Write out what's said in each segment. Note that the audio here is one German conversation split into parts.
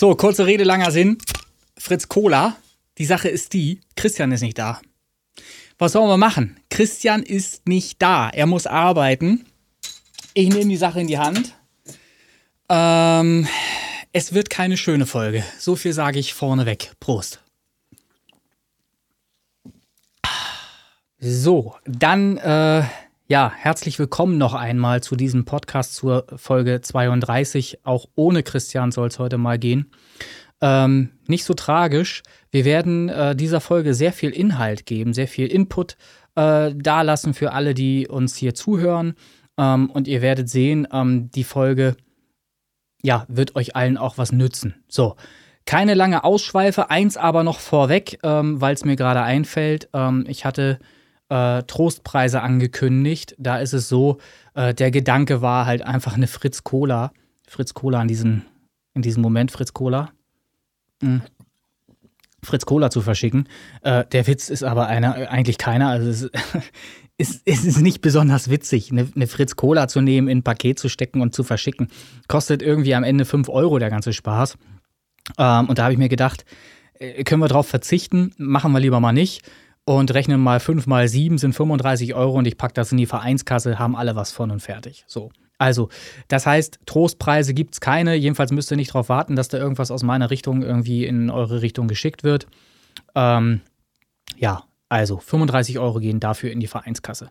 So, kurze Rede, langer Sinn. Fritz Cola, die Sache ist die, Christian ist nicht da. Was sollen wir machen? Christian ist nicht da. Er muss arbeiten. Ich nehme die Sache in die Hand. Ähm, es wird keine schöne Folge. So viel sage ich vorneweg. Prost. So, dann äh, ja, herzlich willkommen noch einmal zu diesem Podcast zur Folge 32. Auch ohne Christian soll es heute mal gehen. Ähm, nicht so tragisch. Wir werden äh, dieser Folge sehr viel Inhalt geben, sehr viel Input äh, dalassen für alle, die uns hier zuhören. Ähm, und ihr werdet sehen, ähm, die Folge ja, wird euch allen auch was nützen. So, keine lange Ausschweife, eins aber noch vorweg, ähm, weil es mir gerade einfällt. Ähm, ich hatte äh, Trostpreise angekündigt. Da ist es so, äh, der Gedanke war halt einfach eine Fritz Cola. Fritz Cola in diesem, in diesem Moment, Fritz Cola. Mhm. Fritz Cola zu verschicken. Äh, der Witz ist aber einer, eigentlich keiner. Also es ist, es ist nicht besonders witzig, eine, eine, Fritz Cola zu nehmen, in ein Paket zu stecken und zu verschicken. Kostet irgendwie am Ende 5 Euro der ganze Spaß. Ähm, und da habe ich mir gedacht, äh, können wir drauf verzichten, machen wir lieber mal nicht und rechnen mal 5 mal 7 sind 35 Euro und ich packe das in die Vereinskasse, haben alle was von und fertig. So. Also, das heißt, Trostpreise gibt es keine. Jedenfalls müsst ihr nicht darauf warten, dass da irgendwas aus meiner Richtung irgendwie in eure Richtung geschickt wird. Ähm, ja, also 35 Euro gehen dafür in die Vereinskasse.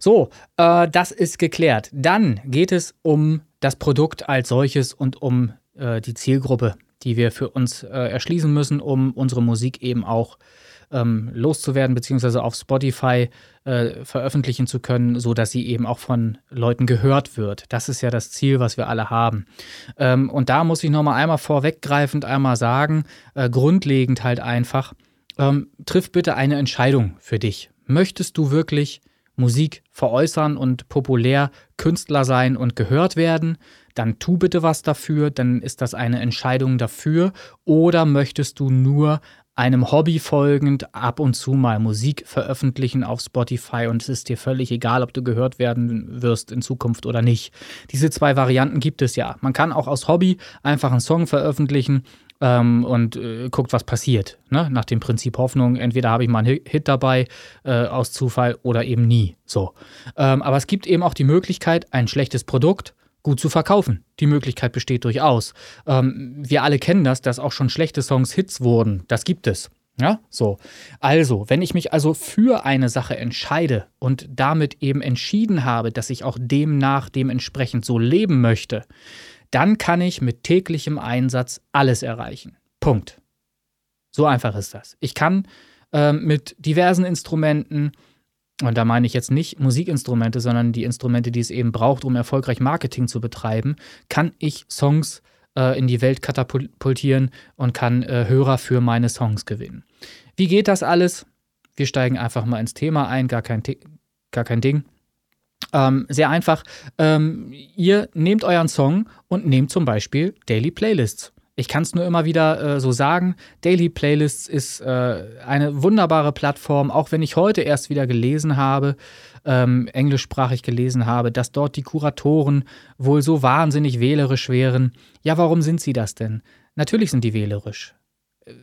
So, äh, das ist geklärt. Dann geht es um das Produkt als solches und um äh, die Zielgruppe, die wir für uns äh, erschließen müssen, um unsere Musik eben auch äh, ähm, loszuwerden, beziehungsweise auf Spotify äh, veröffentlichen zu können, sodass sie eben auch von Leuten gehört wird. Das ist ja das Ziel, was wir alle haben. Ähm, und da muss ich nochmal einmal vorweggreifend einmal sagen, äh, grundlegend halt einfach, ähm, triff bitte eine Entscheidung für dich. Möchtest du wirklich Musik veräußern und populär Künstler sein und gehört werden, dann tu bitte was dafür, dann ist das eine Entscheidung dafür. Oder möchtest du nur einem Hobby folgend ab und zu mal Musik veröffentlichen auf Spotify und es ist dir völlig egal, ob du gehört werden wirst in Zukunft oder nicht. Diese zwei Varianten gibt es ja. Man kann auch aus Hobby einfach einen Song veröffentlichen ähm, und äh, guckt, was passiert. Ne? Nach dem Prinzip Hoffnung, entweder habe ich mal einen Hit dabei äh, aus Zufall oder eben nie. So. Ähm, aber es gibt eben auch die Möglichkeit, ein schlechtes Produkt gut zu verkaufen. Die Möglichkeit besteht durchaus. Ähm, wir alle kennen das, dass auch schon schlechte Songs Hits wurden. Das gibt es. Ja, so. Also, wenn ich mich also für eine Sache entscheide und damit eben entschieden habe, dass ich auch demnach dementsprechend so leben möchte, dann kann ich mit täglichem Einsatz alles erreichen. Punkt. So einfach ist das. Ich kann äh, mit diversen Instrumenten, und da meine ich jetzt nicht Musikinstrumente, sondern die Instrumente, die es eben braucht, um erfolgreich Marketing zu betreiben, kann ich Songs äh, in die Welt katapultieren und kann äh, Hörer für meine Songs gewinnen. Wie geht das alles? Wir steigen einfach mal ins Thema ein, gar kein, gar kein Ding. Ähm, sehr einfach. Ähm, ihr nehmt euren Song und nehmt zum Beispiel Daily Playlists. Ich kann es nur immer wieder äh, so sagen. Daily Playlists ist äh, eine wunderbare Plattform, auch wenn ich heute erst wieder gelesen habe, ähm, englischsprachig gelesen habe, dass dort die Kuratoren wohl so wahnsinnig wählerisch wären. Ja, warum sind sie das denn? Natürlich sind die wählerisch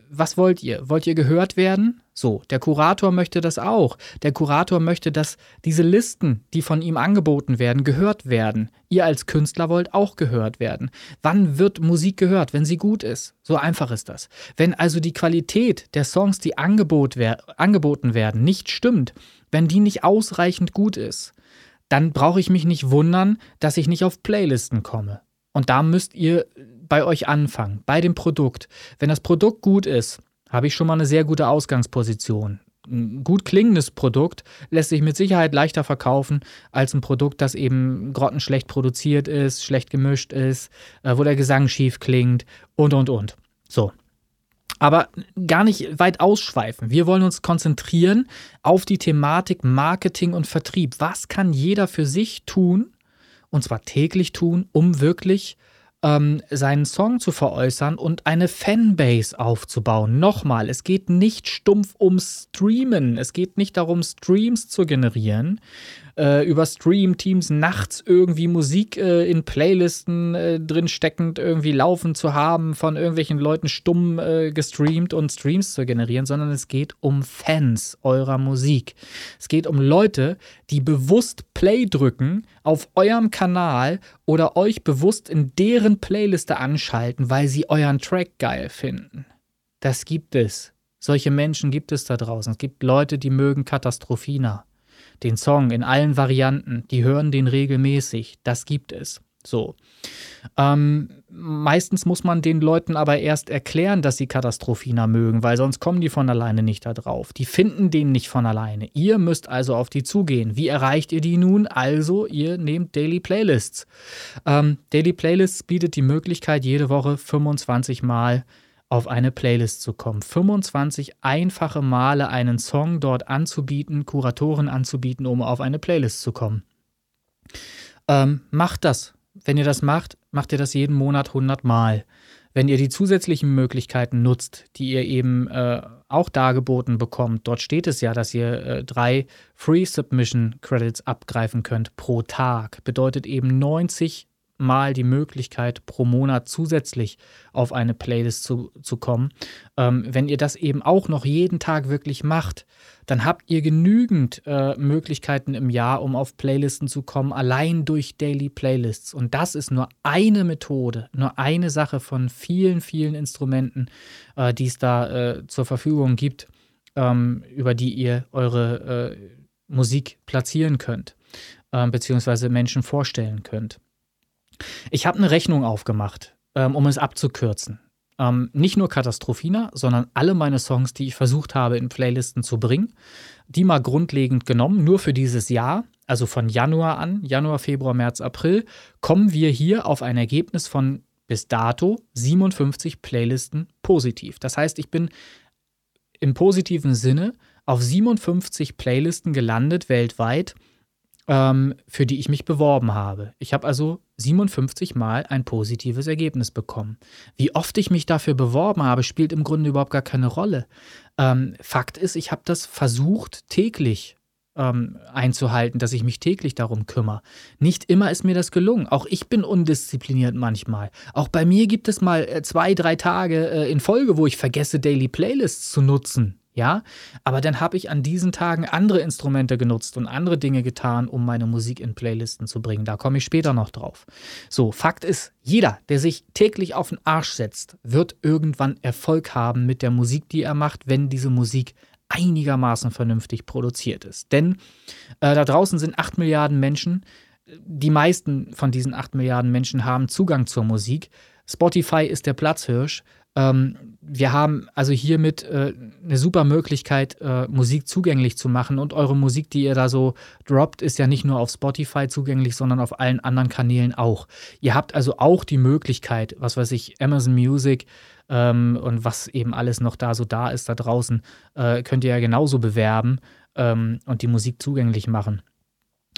was wollt ihr? Wollt ihr gehört werden? So, der Kurator möchte das auch. Der Kurator möchte, dass diese Listen, die von ihm angeboten werden, gehört werden. Ihr als Künstler wollt auch gehört werden. Wann wird Musik gehört? Wenn sie gut ist. So einfach ist das. Wenn also die Qualität der Songs, die angebot wer angeboten werden, nicht stimmt, wenn die nicht ausreichend gut ist, dann brauche ich mich nicht wundern, dass ich nicht auf Playlisten komme. Und da müsst ihr bei euch anfangen, bei dem Produkt. Wenn das Produkt gut ist, habe ich schon mal eine sehr gute Ausgangsposition. Ein gut klingendes Produkt lässt sich mit Sicherheit leichter verkaufen als ein Produkt, das eben grottenschlecht produziert ist, schlecht gemischt ist, äh, wo der Gesang schief klingt und, und, und. So. Aber gar nicht weit ausschweifen. Wir wollen uns konzentrieren auf die Thematik Marketing und Vertrieb. Was kann jeder für sich tun, und zwar täglich tun, um wirklich ähm, seinen Song zu veräußern und eine Fanbase aufzubauen. Nochmal, es geht nicht stumpf um Streamen, es geht nicht darum, Streams zu generieren, äh, über Stream-Teams nachts irgendwie Musik äh, in Playlisten äh, drin steckend irgendwie laufen zu haben, von irgendwelchen Leuten stumm äh, gestreamt und Streams zu generieren, sondern es geht um Fans eurer Musik. Es geht um Leute, die bewusst Play drücken auf eurem Kanal oder euch bewusst in deren Playliste anschalten, weil sie euren Track geil finden. Das gibt es. Solche Menschen gibt es da draußen. Es gibt Leute, die mögen Katastrophina. Den Song in allen Varianten, die hören den regelmäßig. Das gibt es. So. Ähm, meistens muss man den Leuten aber erst erklären, dass sie Katastrophina mögen, weil sonst kommen die von alleine nicht da drauf. Die finden den nicht von alleine. Ihr müsst also auf die zugehen. Wie erreicht ihr die nun? Also, ihr nehmt Daily Playlists. Ähm, Daily Playlists bietet die Möglichkeit, jede Woche 25 Mal auf eine Playlist zu kommen. 25 einfache Male einen Song dort anzubieten, Kuratoren anzubieten, um auf eine Playlist zu kommen. Ähm, macht das. Wenn ihr das macht, macht ihr das jeden Monat 100 Mal. Wenn ihr die zusätzlichen Möglichkeiten nutzt, die ihr eben äh, auch dargeboten bekommt, dort steht es ja, dass ihr äh, drei Free Submission Credits abgreifen könnt pro Tag. Bedeutet eben 90 Mal die Möglichkeit, pro Monat zusätzlich auf eine Playlist zu, zu kommen. Ähm, wenn ihr das eben auch noch jeden Tag wirklich macht, dann habt ihr genügend äh, Möglichkeiten im Jahr, um auf Playlisten zu kommen, allein durch Daily Playlists. Und das ist nur eine Methode, nur eine Sache von vielen, vielen Instrumenten, äh, die es da äh, zur Verfügung gibt, ähm, über die ihr eure äh, Musik platzieren könnt, ähm, beziehungsweise Menschen vorstellen könnt. Ich habe eine Rechnung aufgemacht, ähm, um es abzukürzen. Ähm, nicht nur Katastrophina, sondern alle meine Songs, die ich versucht habe, in Playlisten zu bringen, die mal grundlegend genommen, nur für dieses Jahr, also von Januar an, Januar, Februar, März, April, kommen wir hier auf ein Ergebnis von bis dato 57 Playlisten positiv. Das heißt, ich bin im positiven Sinne auf 57 Playlisten gelandet weltweit, ähm, für die ich mich beworben habe. Ich habe also 57 Mal ein positives Ergebnis bekommen. Wie oft ich mich dafür beworben habe, spielt im Grunde überhaupt gar keine Rolle. Ähm, Fakt ist, ich habe das versucht täglich ähm, einzuhalten, dass ich mich täglich darum kümmere. Nicht immer ist mir das gelungen. Auch ich bin undiszipliniert manchmal. Auch bei mir gibt es mal äh, zwei, drei Tage äh, in Folge, wo ich vergesse, Daily Playlists zu nutzen ja, aber dann habe ich an diesen Tagen andere Instrumente genutzt und andere Dinge getan, um meine Musik in Playlisten zu bringen. Da komme ich später noch drauf. So, Fakt ist, jeder, der sich täglich auf den Arsch setzt, wird irgendwann Erfolg haben mit der Musik, die er macht, wenn diese Musik einigermaßen vernünftig produziert ist. Denn äh, da draußen sind 8 Milliarden Menschen. Die meisten von diesen 8 Milliarden Menschen haben Zugang zur Musik. Spotify ist der Platzhirsch. Ähm, wir haben also hiermit äh, eine super Möglichkeit, äh, Musik zugänglich zu machen. Und eure Musik, die ihr da so droppt, ist ja nicht nur auf Spotify zugänglich, sondern auf allen anderen Kanälen auch. Ihr habt also auch die Möglichkeit, was weiß ich, Amazon Music ähm, und was eben alles noch da so da ist da draußen, äh, könnt ihr ja genauso bewerben ähm, und die Musik zugänglich machen.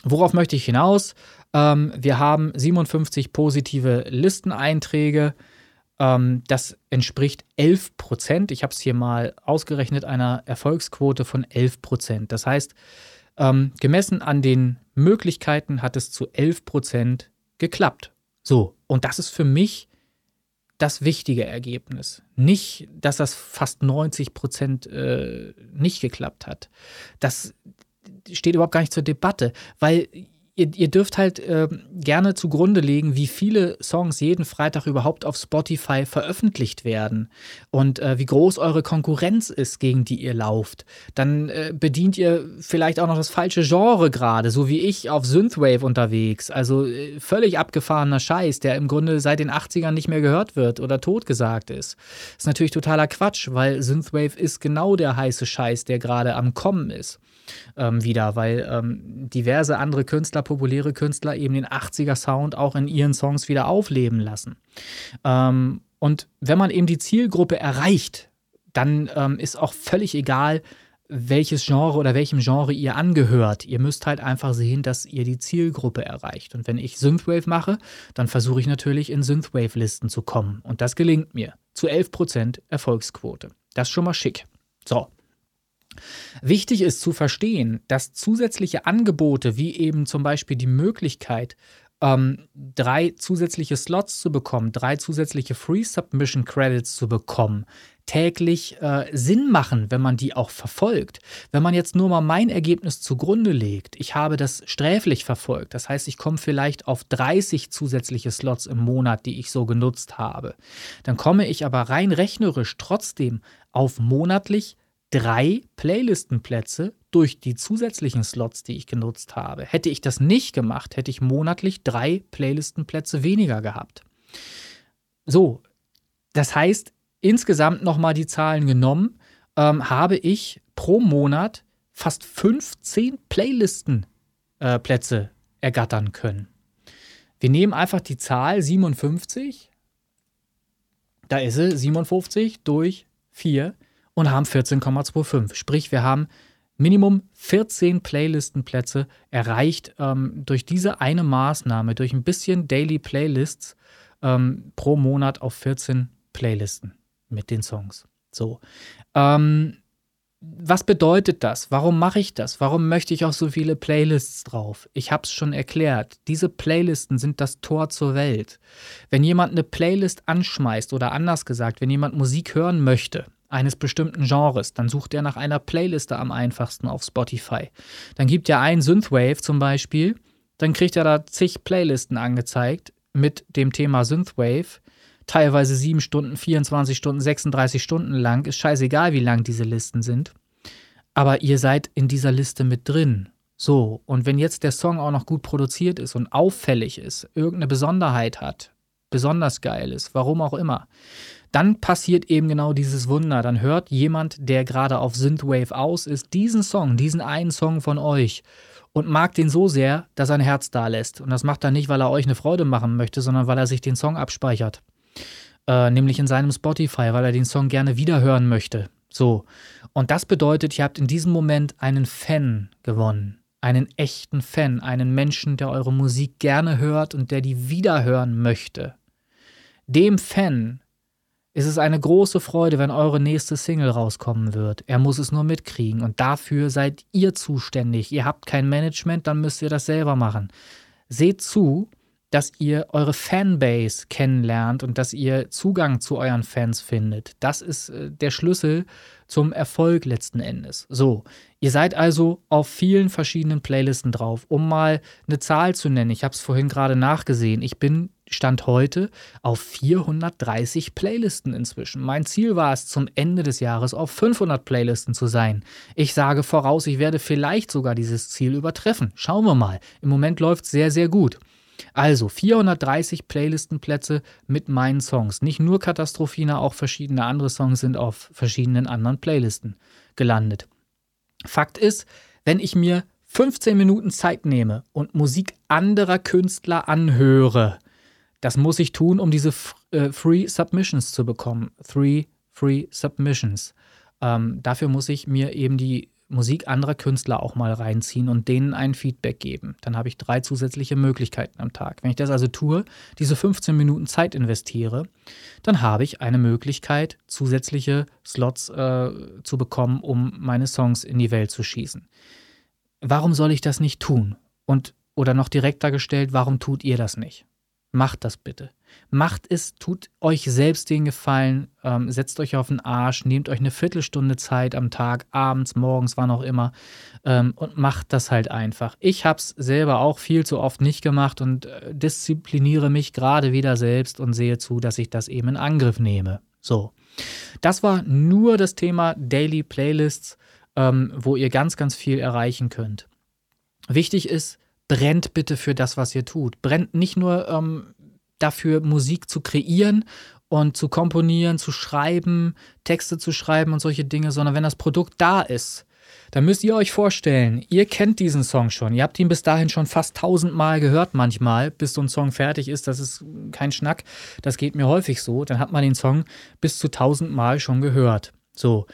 Worauf möchte ich hinaus? Ähm, wir haben 57 positive Listeneinträge. Ähm, das entspricht 11 Prozent. Ich habe es hier mal ausgerechnet, einer Erfolgsquote von 11 Prozent. Das heißt, ähm, gemessen an den Möglichkeiten hat es zu 11 Prozent geklappt. So, und das ist für mich das wichtige Ergebnis. Nicht, dass das fast 90 Prozent äh, nicht geklappt hat. Das steht überhaupt gar nicht zur Debatte, weil ihr, ihr dürft halt äh, gerne zugrunde legen, wie viele Songs jeden Freitag überhaupt auf Spotify veröffentlicht werden und äh, wie groß eure Konkurrenz ist, gegen die ihr lauft. Dann äh, bedient ihr vielleicht auch noch das falsche Genre gerade, so wie ich auf Synthwave unterwegs. Also äh, völlig abgefahrener Scheiß, der im Grunde seit den 80ern nicht mehr gehört wird oder totgesagt ist. Ist natürlich totaler Quatsch, weil Synthwave ist genau der heiße Scheiß, der gerade am Kommen ist ähm, wieder, weil ähm, diverse andere Künstler, populäre Künstler eben den 80er Sound auch in ihren Songs wieder aufleben lassen. Ähm, und wenn man eben die Zielgruppe erreicht, dann ähm, ist auch völlig egal, welches Genre oder welchem Genre ihr angehört. Ihr müsst halt einfach sehen, dass ihr die Zielgruppe erreicht. Und wenn ich Synthwave mache, dann versuche ich natürlich in Synthwave-Listen zu kommen. Und das gelingt mir. Zu 11% Erfolgsquote. Das ist schon mal schick. So. Wichtig ist zu verstehen, dass zusätzliche Angebote, wie eben zum Beispiel die Möglichkeit, ähm, drei zusätzliche Slots zu bekommen, drei zusätzliche Free Submission Credits zu bekommen, täglich äh, Sinn machen, wenn man die auch verfolgt. Wenn man jetzt nur mal mein Ergebnis zugrunde legt, ich habe das sträflich verfolgt, das heißt, ich komme vielleicht auf 30 zusätzliche Slots im Monat, die ich so genutzt habe, dann komme ich aber rein rechnerisch trotzdem auf monatlich drei Playlistenplätze durch die zusätzlichen Slots, die ich genutzt habe. Hätte ich das nicht gemacht, hätte ich monatlich drei Playlistenplätze weniger gehabt. So, das heißt, insgesamt nochmal die Zahlen genommen, ähm, habe ich pro Monat fast 15 Playlistenplätze äh, ergattern können. Wir nehmen einfach die Zahl 57, da ist sie, 57 durch 4 und haben 14,25. Sprich, wir haben Minimum 14 Playlistenplätze erreicht ähm, durch diese eine Maßnahme, durch ein bisschen Daily Playlists ähm, pro Monat auf 14 Playlisten mit den Songs. So. Ähm, was bedeutet das? Warum mache ich das? Warum möchte ich auch so viele Playlists drauf? Ich habe es schon erklärt. Diese Playlisten sind das Tor zur Welt. Wenn jemand eine Playlist anschmeißt oder anders gesagt, wenn jemand Musik hören möchte, eines bestimmten Genres, dann sucht er nach einer Playliste am einfachsten auf Spotify. Dann gibt er ein Synthwave zum Beispiel, dann kriegt er da zig Playlisten angezeigt mit dem Thema Synthwave teilweise 7 Stunden, 24 Stunden, 36 Stunden lang. Ist scheißegal, wie lang diese Listen sind. Aber ihr seid in dieser Liste mit drin. So, und wenn jetzt der Song auch noch gut produziert ist und auffällig ist, irgendeine Besonderheit hat, besonders geil ist, warum auch immer, dann passiert eben genau dieses Wunder. Dann hört jemand, der gerade auf Synthwave aus ist, diesen Song, diesen einen Song von euch und mag den so sehr, dass er ein Herz da lässt. Und das macht er nicht, weil er euch eine Freude machen möchte, sondern weil er sich den Song abspeichert. Äh, nämlich in seinem Spotify, weil er den Song gerne wiederhören möchte. So. Und das bedeutet, ihr habt in diesem Moment einen Fan gewonnen. Einen echten Fan, einen Menschen, der eure Musik gerne hört und der die wiederhören möchte. Dem Fan ist es eine große Freude, wenn eure nächste Single rauskommen wird. Er muss es nur mitkriegen und dafür seid ihr zuständig. Ihr habt kein Management, dann müsst ihr das selber machen. Seht zu, dass ihr eure Fanbase kennenlernt und dass ihr Zugang zu euren Fans findet. Das ist äh, der Schlüssel zum Erfolg letzten Endes. So, ihr seid also auf vielen verschiedenen Playlisten drauf. Um mal eine Zahl zu nennen, ich habe es vorhin gerade nachgesehen, ich bin Stand heute auf 430 Playlisten inzwischen. Mein Ziel war es, zum Ende des Jahres auf 500 Playlisten zu sein. Ich sage voraus, ich werde vielleicht sogar dieses Ziel übertreffen. Schauen wir mal. Im Moment läuft es sehr, sehr gut. Also 430 Playlistenplätze mit meinen Songs. Nicht nur Katastrophina, auch verschiedene andere Songs sind auf verschiedenen anderen Playlisten gelandet. Fakt ist, wenn ich mir 15 Minuten Zeit nehme und Musik anderer Künstler anhöre, das muss ich tun, um diese äh, Free Submissions zu bekommen. Three Free Submissions. Ähm, dafür muss ich mir eben die Musik anderer Künstler auch mal reinziehen und denen ein Feedback geben. Dann habe ich drei zusätzliche Möglichkeiten am Tag. Wenn ich das also tue, diese 15 Minuten Zeit investiere, dann habe ich eine Möglichkeit, zusätzliche Slots äh, zu bekommen, um meine Songs in die Welt zu schießen. Warum soll ich das nicht tun? Und oder noch direkter gestellt, warum tut ihr das nicht? Macht das bitte. Macht es, tut euch selbst den Gefallen, ähm, setzt euch auf den Arsch, nehmt euch eine Viertelstunde Zeit am Tag, abends, morgens, wann auch immer ähm, und macht das halt einfach. Ich habe es selber auch viel zu oft nicht gemacht und äh, diszipliniere mich gerade wieder selbst und sehe zu, dass ich das eben in Angriff nehme. So, das war nur das Thema Daily Playlists, ähm, wo ihr ganz, ganz viel erreichen könnt. Wichtig ist, brennt bitte für das, was ihr tut. Brennt nicht nur ähm, dafür, Musik zu kreieren und zu komponieren, zu schreiben, Texte zu schreiben und solche Dinge, sondern wenn das Produkt da ist, dann müsst ihr euch vorstellen, ihr kennt diesen Song schon. Ihr habt ihn bis dahin schon fast tausendmal gehört manchmal, bis so ein Song fertig ist. Das ist kein Schnack. Das geht mir häufig so. Dann hat man den Song bis zu tausendmal schon gehört. So.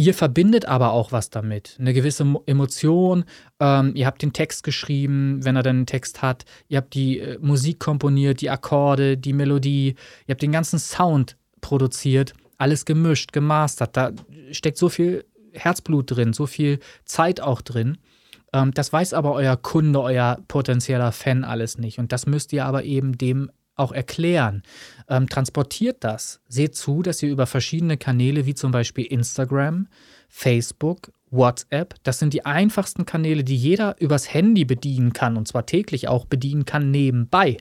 Ihr verbindet aber auch was damit, eine gewisse Emotion. Ähm, ihr habt den Text geschrieben, wenn er dann einen Text hat. Ihr habt die äh, Musik komponiert, die Akkorde, die Melodie. Ihr habt den ganzen Sound produziert, alles gemischt, gemastert. Da steckt so viel Herzblut drin, so viel Zeit auch drin. Ähm, das weiß aber euer Kunde, euer potenzieller Fan alles nicht. Und das müsst ihr aber eben dem auch erklären. Ähm, transportiert das. Seht zu, dass ihr über verschiedene Kanäle wie zum Beispiel Instagram, Facebook, WhatsApp, das sind die einfachsten Kanäle, die jeder übers Handy bedienen kann und zwar täglich auch bedienen kann nebenbei.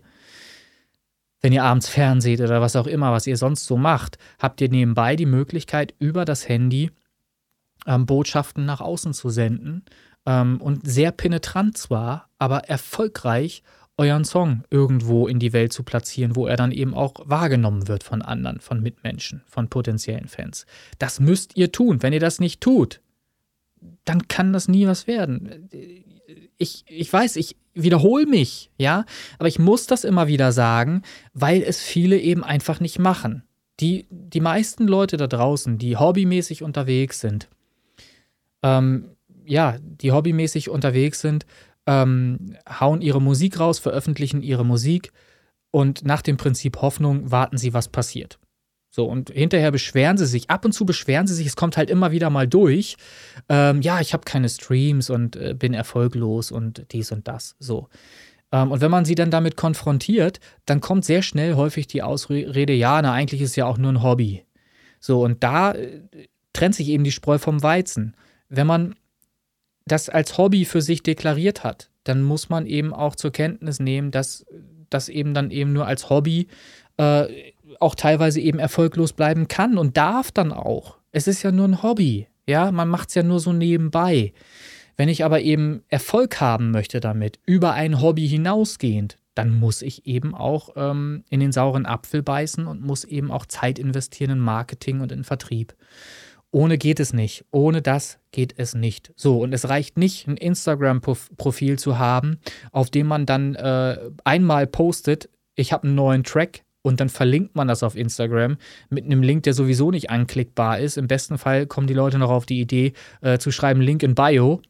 Wenn ihr abends fernseht oder was auch immer, was ihr sonst so macht, habt ihr nebenbei die Möglichkeit, über das Handy ähm, Botschaften nach außen zu senden ähm, und sehr penetrant zwar, aber erfolgreich euren Song irgendwo in die Welt zu platzieren, wo er dann eben auch wahrgenommen wird von anderen, von Mitmenschen, von potenziellen Fans. Das müsst ihr tun. Wenn ihr das nicht tut, dann kann das nie was werden. Ich, ich weiß, ich wiederhole mich, ja, aber ich muss das immer wieder sagen, weil es viele eben einfach nicht machen. Die, die meisten Leute da draußen, die hobbymäßig unterwegs sind, ähm, ja, die hobbymäßig unterwegs sind, ähm, hauen ihre Musik raus, veröffentlichen ihre Musik und nach dem Prinzip Hoffnung warten sie, was passiert. So, und hinterher beschweren sie sich, ab und zu beschweren sie sich, es kommt halt immer wieder mal durch. Ähm, ja, ich habe keine Streams und äh, bin erfolglos und dies und das. So. Ähm, und wenn man sie dann damit konfrontiert, dann kommt sehr schnell häufig die Ausrede, ja, na, eigentlich ist ja auch nur ein Hobby. So, und da äh, trennt sich eben die Spreu vom Weizen. Wenn man das als Hobby für sich deklariert hat, dann muss man eben auch zur Kenntnis nehmen, dass das eben dann eben nur als Hobby äh, auch teilweise eben erfolglos bleiben kann und darf dann auch. Es ist ja nur ein Hobby, ja, man macht es ja nur so nebenbei. Wenn ich aber eben Erfolg haben möchte damit, über ein Hobby hinausgehend, dann muss ich eben auch ähm, in den sauren Apfel beißen und muss eben auch Zeit investieren in Marketing und in Vertrieb. Ohne geht es nicht. Ohne das geht es nicht. So, und es reicht nicht, ein Instagram-Profil zu haben, auf dem man dann äh, einmal postet, ich habe einen neuen Track, und dann verlinkt man das auf Instagram mit einem Link, der sowieso nicht anklickbar ist. Im besten Fall kommen die Leute noch auf die Idee äh, zu schreiben Link in Bio.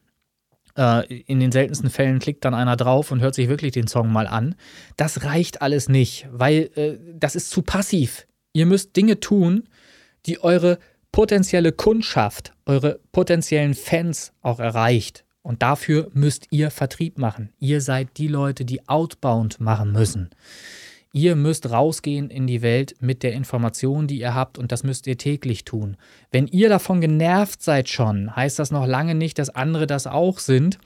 Äh, in den seltensten Fällen klickt dann einer drauf und hört sich wirklich den Song mal an. Das reicht alles nicht, weil äh, das ist zu passiv. Ihr müsst Dinge tun, die eure potenzielle Kundschaft, eure potenziellen Fans auch erreicht. Und dafür müsst ihr Vertrieb machen. Ihr seid die Leute, die Outbound machen müssen. Ihr müsst rausgehen in die Welt mit der Information, die ihr habt und das müsst ihr täglich tun. Wenn ihr davon genervt seid schon, heißt das noch lange nicht, dass andere das auch sind.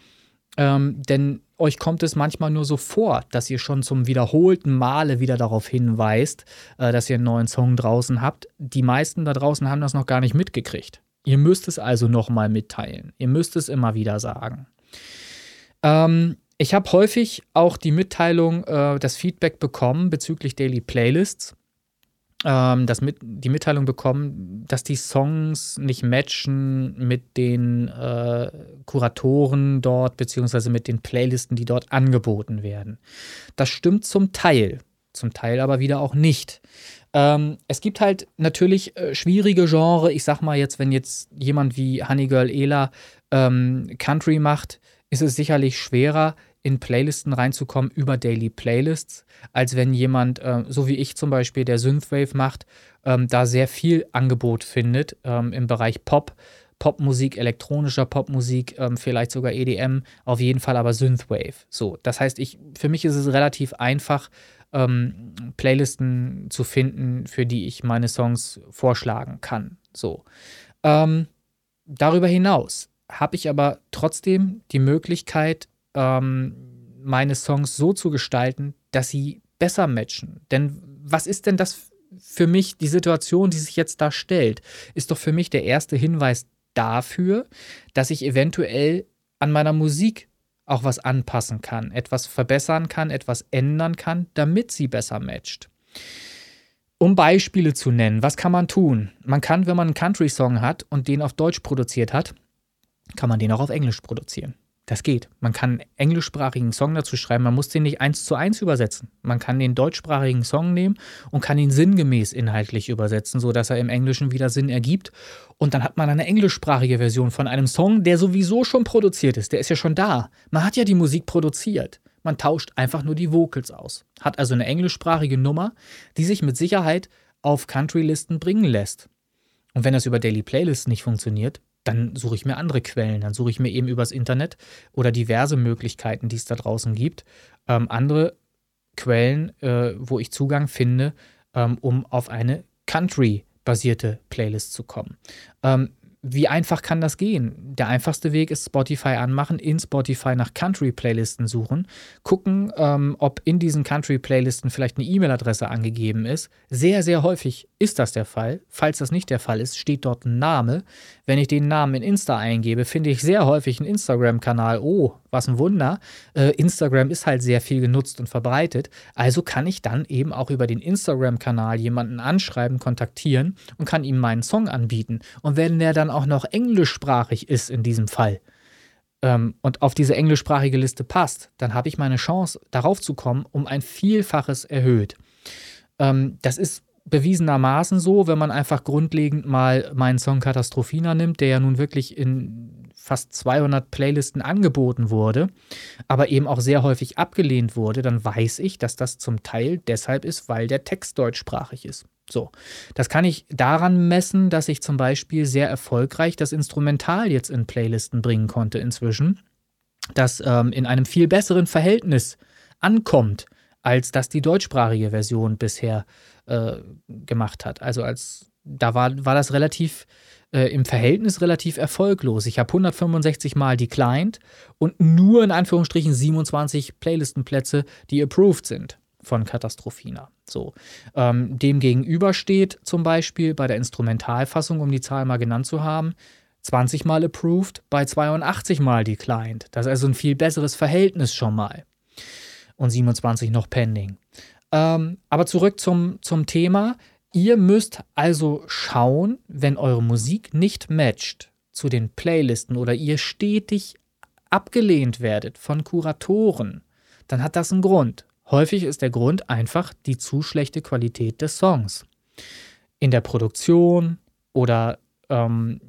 Ähm, denn euch kommt es manchmal nur so vor, dass ihr schon zum wiederholten Male wieder darauf hinweist, äh, dass ihr einen neuen Song draußen habt. Die meisten da draußen haben das noch gar nicht mitgekriegt. Ihr müsst es also nochmal mitteilen. Ihr müsst es immer wieder sagen. Ähm, ich habe häufig auch die Mitteilung, äh, das Feedback bekommen bezüglich Daily Playlists. Ähm, das mit, die Mitteilung bekommen, dass die Songs nicht matchen mit den äh, Kuratoren dort, beziehungsweise mit den Playlisten, die dort angeboten werden. Das stimmt zum Teil, zum Teil aber wieder auch nicht. Ähm, es gibt halt natürlich äh, schwierige Genre. Ich sag mal jetzt, wenn jetzt jemand wie Honeygirl Ela ähm, Country macht, ist es sicherlich schwerer, in Playlisten reinzukommen über Daily Playlists, als wenn jemand, äh, so wie ich zum Beispiel, der Synthwave macht, ähm, da sehr viel Angebot findet ähm, im Bereich Pop, Popmusik, elektronischer Popmusik, ähm, vielleicht sogar EDM, auf jeden Fall aber Synthwave. So, das heißt, ich, für mich ist es relativ einfach, ähm, Playlisten zu finden, für die ich meine Songs vorschlagen kann. So. Ähm, darüber hinaus habe ich aber trotzdem die Möglichkeit, ähm, meine Songs so zu gestalten, dass sie besser matchen. Denn was ist denn das für mich, die Situation, die sich jetzt da stellt, ist doch für mich der erste Hinweis dafür, dass ich eventuell an meiner Musik auch was anpassen kann, etwas verbessern kann, etwas ändern kann, damit sie besser matcht. Um Beispiele zu nennen, was kann man tun? Man kann, wenn man einen Country-Song hat und den auf Deutsch produziert hat, kann man den auch auf Englisch produzieren. Das geht. Man kann einen englischsprachigen Song dazu schreiben. Man muss den nicht eins zu eins übersetzen. Man kann den deutschsprachigen Song nehmen und kann ihn sinngemäß inhaltlich übersetzen, sodass er im Englischen wieder Sinn ergibt. Und dann hat man eine englischsprachige Version von einem Song, der sowieso schon produziert ist. Der ist ja schon da. Man hat ja die Musik produziert. Man tauscht einfach nur die Vocals aus. Hat also eine englischsprachige Nummer, die sich mit Sicherheit auf Country-Listen bringen lässt. Und wenn das über Daily Playlists nicht funktioniert, dann suche ich mir andere Quellen. Dann suche ich mir eben übers Internet oder diverse Möglichkeiten, die es da draußen gibt, ähm, andere Quellen, äh, wo ich Zugang finde, ähm, um auf eine Country-basierte Playlist zu kommen. Ähm, wie einfach kann das gehen? Der einfachste Weg ist Spotify anmachen, in Spotify nach Country-Playlisten suchen, gucken, ähm, ob in diesen Country-Playlisten vielleicht eine E-Mail-Adresse angegeben ist. Sehr, sehr häufig ist das der Fall. Falls das nicht der Fall ist, steht dort ein Name. Wenn ich den Namen in Insta eingebe, finde ich sehr häufig einen Instagram-Kanal. Oh, was ein Wunder. Äh, Instagram ist halt sehr viel genutzt und verbreitet. Also kann ich dann eben auch über den Instagram-Kanal jemanden anschreiben, kontaktieren und kann ihm meinen Song anbieten. Und wenn der dann auch noch englischsprachig ist in diesem Fall ähm, und auf diese englischsprachige Liste passt, dann habe ich meine Chance, darauf zu kommen, um ein Vielfaches erhöht. Ähm, das ist bewiesenermaßen so, wenn man einfach grundlegend mal meinen Song Katastrophina nimmt, der ja nun wirklich in fast 200 Playlisten angeboten wurde, aber eben auch sehr häufig abgelehnt wurde, dann weiß ich, dass das zum Teil deshalb ist, weil der Text deutschsprachig ist. So, das kann ich daran messen, dass ich zum Beispiel sehr erfolgreich das Instrumental jetzt in Playlisten bringen konnte inzwischen, das ähm, in einem viel besseren Verhältnis ankommt, als das die deutschsprachige Version bisher äh, gemacht hat. Also als da war, war das relativ äh, im Verhältnis relativ erfolglos. Ich habe 165 Mal declined und nur in Anführungsstrichen 27 Playlistenplätze, die approved sind von Katastrophina. So. Ähm, dem steht zum Beispiel bei der Instrumentalfassung, um die Zahl mal genannt zu haben, 20 Mal approved bei 82 Mal declined. Das ist also ein viel besseres Verhältnis schon mal. Und 27 noch pending. Ähm, aber zurück zum, zum Thema. Ihr müsst also schauen, wenn eure Musik nicht matcht zu den Playlisten oder ihr stetig abgelehnt werdet von Kuratoren, dann hat das einen Grund. Häufig ist der Grund einfach die zu schlechte Qualität des Songs. In der Produktion oder ähm,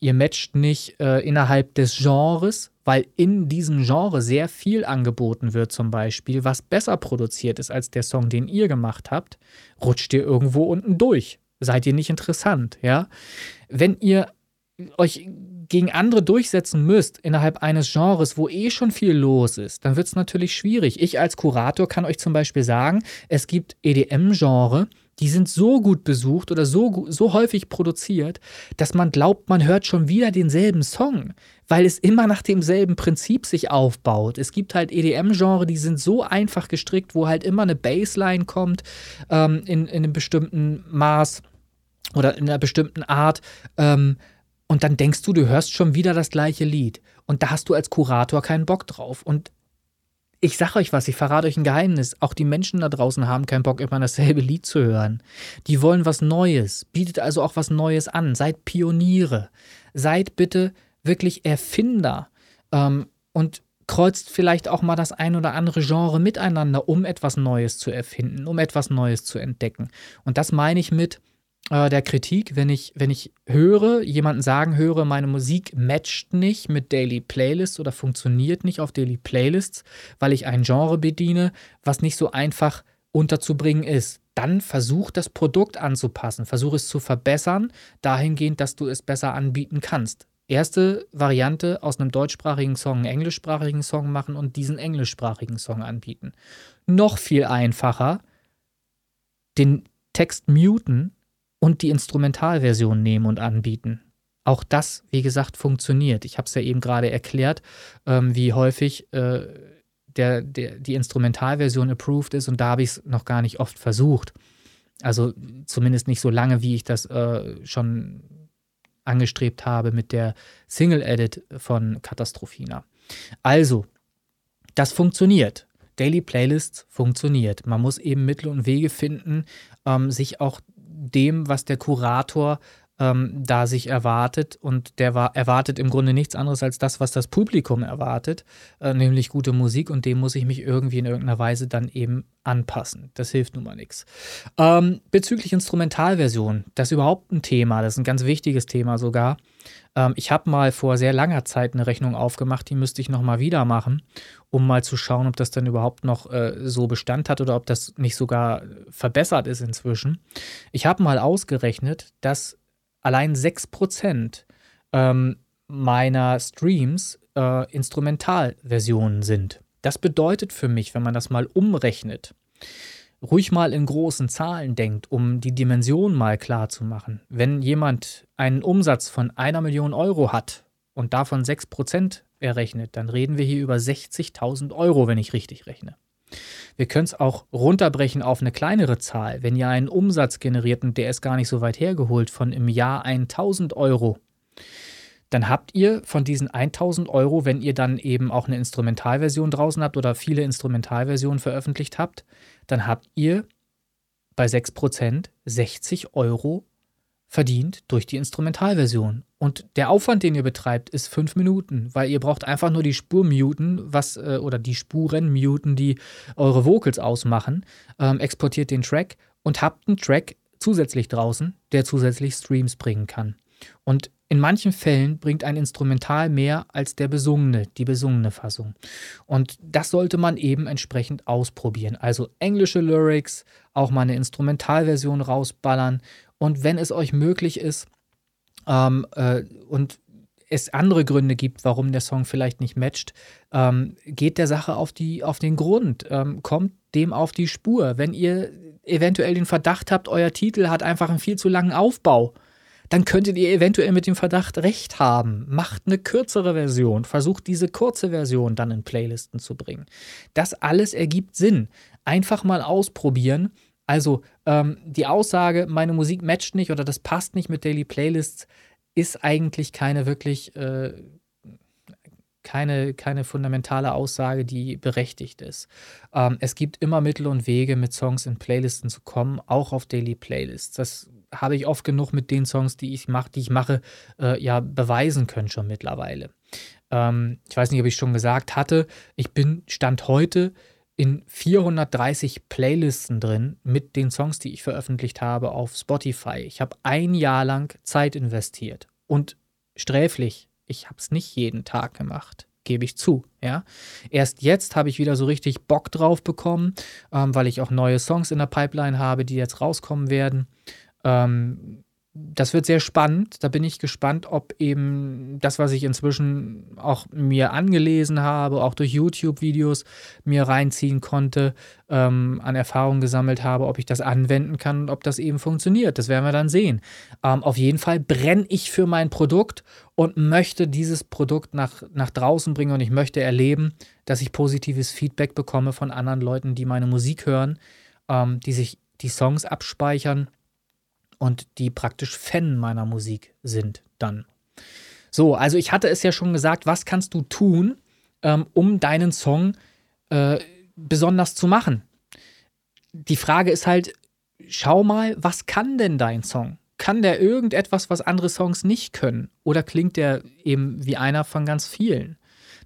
ihr matcht nicht äh, innerhalb des Genres, weil in diesem Genre sehr viel angeboten wird, zum Beispiel, was besser produziert ist als der Song, den ihr gemacht habt, rutscht ihr irgendwo unten durch. Seid ihr nicht interessant, ja? Wenn ihr euch gegen andere durchsetzen müsst innerhalb eines Genres, wo eh schon viel los ist, dann wird es natürlich schwierig. Ich als Kurator kann euch zum Beispiel sagen, es gibt EDM-Genre, die sind so gut besucht oder so, so häufig produziert, dass man glaubt, man hört schon wieder denselben Song, weil es immer nach demselben Prinzip sich aufbaut. Es gibt halt EDM-Genre, die sind so einfach gestrickt, wo halt immer eine Bassline kommt ähm, in, in einem bestimmten Maß oder in einer bestimmten Art. Ähm, und dann denkst du, du hörst schon wieder das gleiche Lied. Und da hast du als Kurator keinen Bock drauf. Und ich sag euch was, ich verrate euch ein Geheimnis. Auch die Menschen da draußen haben keinen Bock, immer dasselbe Lied zu hören. Die wollen was Neues. Bietet also auch was Neues an. Seid Pioniere. Seid bitte wirklich Erfinder. Ähm, und kreuzt vielleicht auch mal das ein oder andere Genre miteinander, um etwas Neues zu erfinden, um etwas Neues zu entdecken. Und das meine ich mit, äh, der Kritik, wenn ich, wenn ich höre, jemanden sagen höre, meine Musik matcht nicht mit Daily Playlists oder funktioniert nicht auf Daily Playlists, weil ich ein Genre bediene, was nicht so einfach unterzubringen ist. Dann versuch das Produkt anzupassen, versuch es zu verbessern, dahingehend, dass du es besser anbieten kannst. Erste Variante aus einem deutschsprachigen Song einen englischsprachigen Song machen und diesen englischsprachigen Song anbieten. Noch viel einfacher, den Text muten und die Instrumentalversion nehmen und anbieten. Auch das, wie gesagt, funktioniert. Ich habe es ja eben gerade erklärt, ähm, wie häufig äh, der, der, die Instrumentalversion approved ist und da habe ich es noch gar nicht oft versucht. Also zumindest nicht so lange, wie ich das äh, schon angestrebt habe mit der Single-Edit von Katastrophina. Also, das funktioniert. Daily Playlists funktioniert. Man muss eben Mittel und Wege finden, ähm, sich auch dem, was der Kurator ähm, da sich erwartet. Und der war, erwartet im Grunde nichts anderes als das, was das Publikum erwartet, äh, nämlich gute Musik. Und dem muss ich mich irgendwie in irgendeiner Weise dann eben anpassen. Das hilft nun mal nichts. Ähm, bezüglich Instrumentalversion, das ist überhaupt ein Thema, das ist ein ganz wichtiges Thema sogar. Ähm, ich habe mal vor sehr langer Zeit eine Rechnung aufgemacht, die müsste ich nochmal wieder machen, um mal zu schauen, ob das dann überhaupt noch äh, so Bestand hat oder ob das nicht sogar verbessert ist inzwischen. Ich habe mal ausgerechnet, dass allein 6% ähm, meiner Streams äh, Instrumentalversionen sind. Das bedeutet für mich, wenn man das mal umrechnet, ruhig mal in großen Zahlen denkt, um die Dimension mal klar zu machen. Wenn jemand einen Umsatz von einer Million Euro hat und davon 6% errechnet, dann reden wir hier über 60.000 Euro, wenn ich richtig rechne. Wir können es auch runterbrechen auf eine kleinere Zahl. Wenn ihr einen Umsatz generiert und der ist gar nicht so weit hergeholt von im Jahr 1000 Euro, dann habt ihr von diesen 1000 Euro, wenn ihr dann eben auch eine Instrumentalversion draußen habt oder viele Instrumentalversionen veröffentlicht habt, dann habt ihr bei 6% 60 Euro verdient durch die Instrumentalversion. Und der Aufwand, den ihr betreibt, ist fünf Minuten, weil ihr braucht einfach nur die Spur muten, was, äh, oder die Spuren muten, die eure Vocals ausmachen, ähm, exportiert den Track und habt einen Track zusätzlich draußen, der zusätzlich Streams bringen kann. Und in manchen Fällen bringt ein Instrumental mehr als der besungene, die besungene Fassung. Und das sollte man eben entsprechend ausprobieren. Also englische Lyrics, auch mal eine Instrumentalversion rausballern. Und wenn es euch möglich ist ähm, äh, und es andere Gründe gibt, warum der Song vielleicht nicht matcht, ähm, geht der Sache auf, die, auf den Grund, ähm, kommt dem auf die Spur. Wenn ihr eventuell den Verdacht habt, euer Titel hat einfach einen viel zu langen Aufbau, dann könntet ihr eventuell mit dem Verdacht recht haben. Macht eine kürzere Version, versucht diese kurze Version dann in Playlisten zu bringen. Das alles ergibt Sinn. Einfach mal ausprobieren. Also ähm, die Aussage, meine Musik matcht nicht oder das passt nicht mit Daily Playlists, ist eigentlich keine wirklich äh, keine, keine fundamentale Aussage, die berechtigt ist. Ähm, es gibt immer Mittel und Wege, mit Songs in Playlisten zu kommen, auch auf Daily Playlists. Das habe ich oft genug mit den Songs, die ich mache, die ich mache, äh, ja beweisen können schon mittlerweile. Ähm, ich weiß nicht, ob ich schon gesagt hatte, ich bin Stand heute in 430 Playlisten drin mit den Songs, die ich veröffentlicht habe auf Spotify. Ich habe ein Jahr lang Zeit investiert und sträflich. Ich habe es nicht jeden Tag gemacht gebe ich zu. Ja? Erst jetzt habe ich wieder so richtig Bock drauf bekommen, ähm, weil ich auch neue Songs in der Pipeline habe, die jetzt rauskommen werden. Ähm, das wird sehr spannend. Da bin ich gespannt, ob eben das, was ich inzwischen auch mir angelesen habe, auch durch YouTube-Videos mir reinziehen konnte, ähm, an Erfahrungen gesammelt habe, ob ich das anwenden kann und ob das eben funktioniert. Das werden wir dann sehen. Ähm, auf jeden Fall brenne ich für mein Produkt und möchte dieses Produkt nach, nach draußen bringen und ich möchte erleben, dass ich positives Feedback bekomme von anderen Leuten, die meine Musik hören, ähm, die sich die Songs abspeichern und die praktisch Fan meiner Musik sind dann. So, also ich hatte es ja schon gesagt, was kannst du tun, ähm, um deinen Song äh, besonders zu machen? Die Frage ist halt, schau mal, was kann denn dein Song? Kann der irgendetwas, was andere Songs nicht können? Oder klingt der eben wie einer von ganz vielen?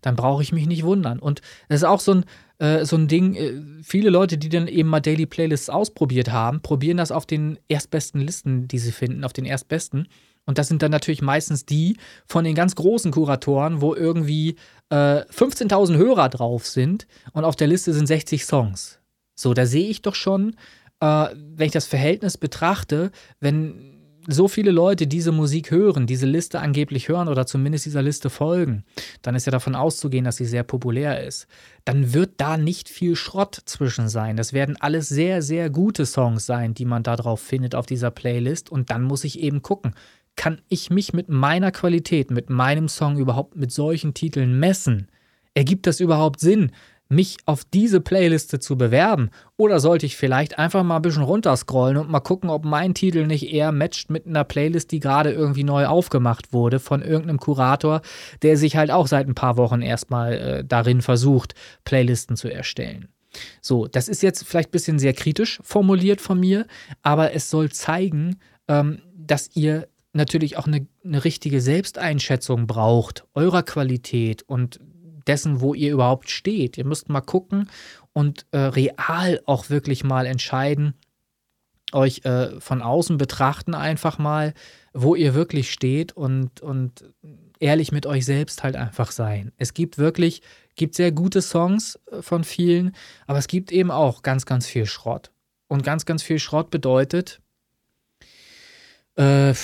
Dann brauche ich mich nicht wundern. Und das ist auch so ein, äh, so ein Ding, äh, viele Leute, die dann eben mal Daily Playlists ausprobiert haben, probieren das auf den erstbesten Listen, die sie finden, auf den erstbesten. Und das sind dann natürlich meistens die von den ganz großen Kuratoren, wo irgendwie äh, 15.000 Hörer drauf sind und auf der Liste sind 60 Songs. So, da sehe ich doch schon, äh, wenn ich das Verhältnis betrachte, wenn so viele Leute diese Musik hören, diese Liste angeblich hören oder zumindest dieser Liste folgen, dann ist ja davon auszugehen, dass sie sehr populär ist. Dann wird da nicht viel Schrott zwischen sein. Das werden alles sehr, sehr gute Songs sein, die man da drauf findet auf dieser Playlist. Und dann muss ich eben gucken, kann ich mich mit meiner Qualität, mit meinem Song überhaupt mit solchen Titeln messen? Ergibt das überhaupt Sinn? Mich auf diese Playliste zu bewerben? Oder sollte ich vielleicht einfach mal ein bisschen runterscrollen und mal gucken, ob mein Titel nicht eher matcht mit einer Playlist, die gerade irgendwie neu aufgemacht wurde von irgendeinem Kurator, der sich halt auch seit ein paar Wochen erstmal äh, darin versucht, Playlisten zu erstellen. So, das ist jetzt vielleicht ein bisschen sehr kritisch formuliert von mir, aber es soll zeigen, ähm, dass ihr natürlich auch eine, eine richtige Selbsteinschätzung braucht, eurer Qualität und dessen, wo ihr überhaupt steht. Ihr müsst mal gucken und äh, real auch wirklich mal entscheiden, euch äh, von außen betrachten einfach mal, wo ihr wirklich steht und, und ehrlich mit euch selbst halt einfach sein. Es gibt wirklich, gibt sehr gute Songs äh, von vielen, aber es gibt eben auch ganz, ganz viel Schrott. Und ganz, ganz viel Schrott bedeutet, äh,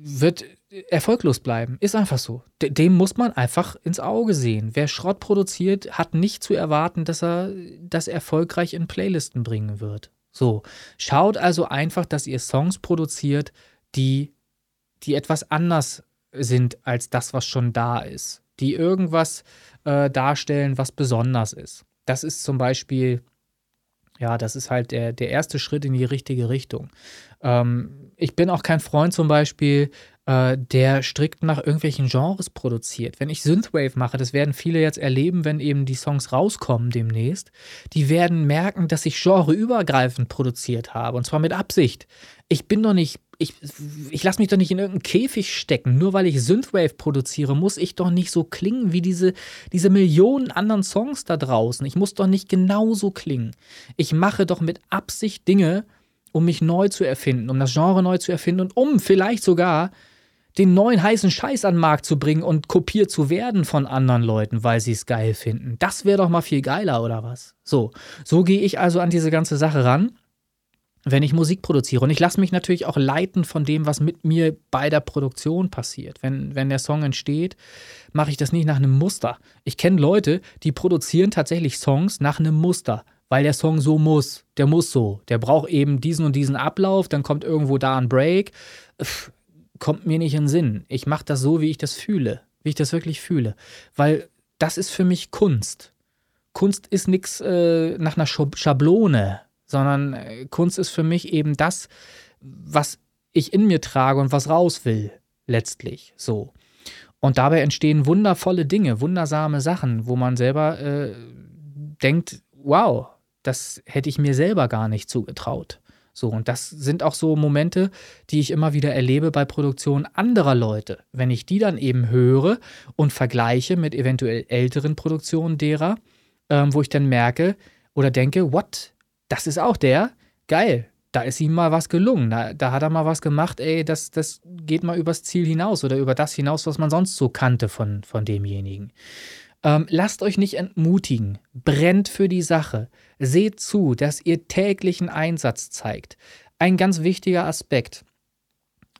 wird erfolglos bleiben. Ist einfach so. Dem muss man einfach ins Auge sehen. Wer Schrott produziert, hat nicht zu erwarten, dass er das erfolgreich in Playlisten bringen wird. So, schaut also einfach, dass ihr Songs produziert, die, die etwas anders sind als das, was schon da ist. Die irgendwas äh, darstellen, was besonders ist. Das ist zum Beispiel, ja, das ist halt der, der erste Schritt in die richtige Richtung. Ähm, ich bin auch kein Freund zum Beispiel äh, der strikt nach irgendwelchen Genres produziert. Wenn ich Synthwave mache, das werden viele jetzt erleben, wenn eben die Songs rauskommen demnächst, die werden merken, dass ich genreübergreifend produziert habe und zwar mit Absicht. Ich bin doch nicht ich, ich lasse mich doch nicht in irgendeinen Käfig stecken. Nur weil ich Synthwave produziere, muss ich doch nicht so klingen wie diese, diese Millionen anderen Songs da draußen. Ich muss doch nicht genauso klingen. Ich mache doch mit Absicht Dinge, um mich neu zu erfinden, um das Genre neu zu erfinden und um vielleicht sogar den neuen heißen Scheiß an den Markt zu bringen und kopiert zu werden von anderen Leuten, weil sie es geil finden. Das wäre doch mal viel geiler, oder was? So, so gehe ich also an diese ganze Sache ran, wenn ich Musik produziere. Und ich lasse mich natürlich auch leiten von dem, was mit mir bei der Produktion passiert. Wenn, wenn der Song entsteht, mache ich das nicht nach einem Muster. Ich kenne Leute, die produzieren tatsächlich Songs nach einem Muster weil der Song so muss. Der muss so. Der braucht eben diesen und diesen Ablauf, dann kommt irgendwo da ein Break. Kommt mir nicht in den Sinn. Ich mache das so, wie ich das fühle, wie ich das wirklich fühle. Weil das ist für mich Kunst. Kunst ist nichts äh, nach einer Schablone, sondern äh, Kunst ist für mich eben das, was ich in mir trage und was raus will, letztlich so. Und dabei entstehen wundervolle Dinge, wundersame Sachen, wo man selber äh, denkt, wow, das hätte ich mir selber gar nicht zugetraut. So, und das sind auch so Momente, die ich immer wieder erlebe bei Produktionen anderer Leute. Wenn ich die dann eben höre und vergleiche mit eventuell älteren Produktionen derer, ähm, wo ich dann merke oder denke, what? Das ist auch der? Geil. Da ist ihm mal was gelungen. Da, da hat er mal was gemacht, ey, das, das geht mal übers Ziel hinaus oder über das hinaus, was man sonst so kannte von, von demjenigen. Ähm, lasst euch nicht entmutigen. Brennt für die Sache. Seht zu, dass ihr täglichen Einsatz zeigt. Ein ganz wichtiger Aspekt.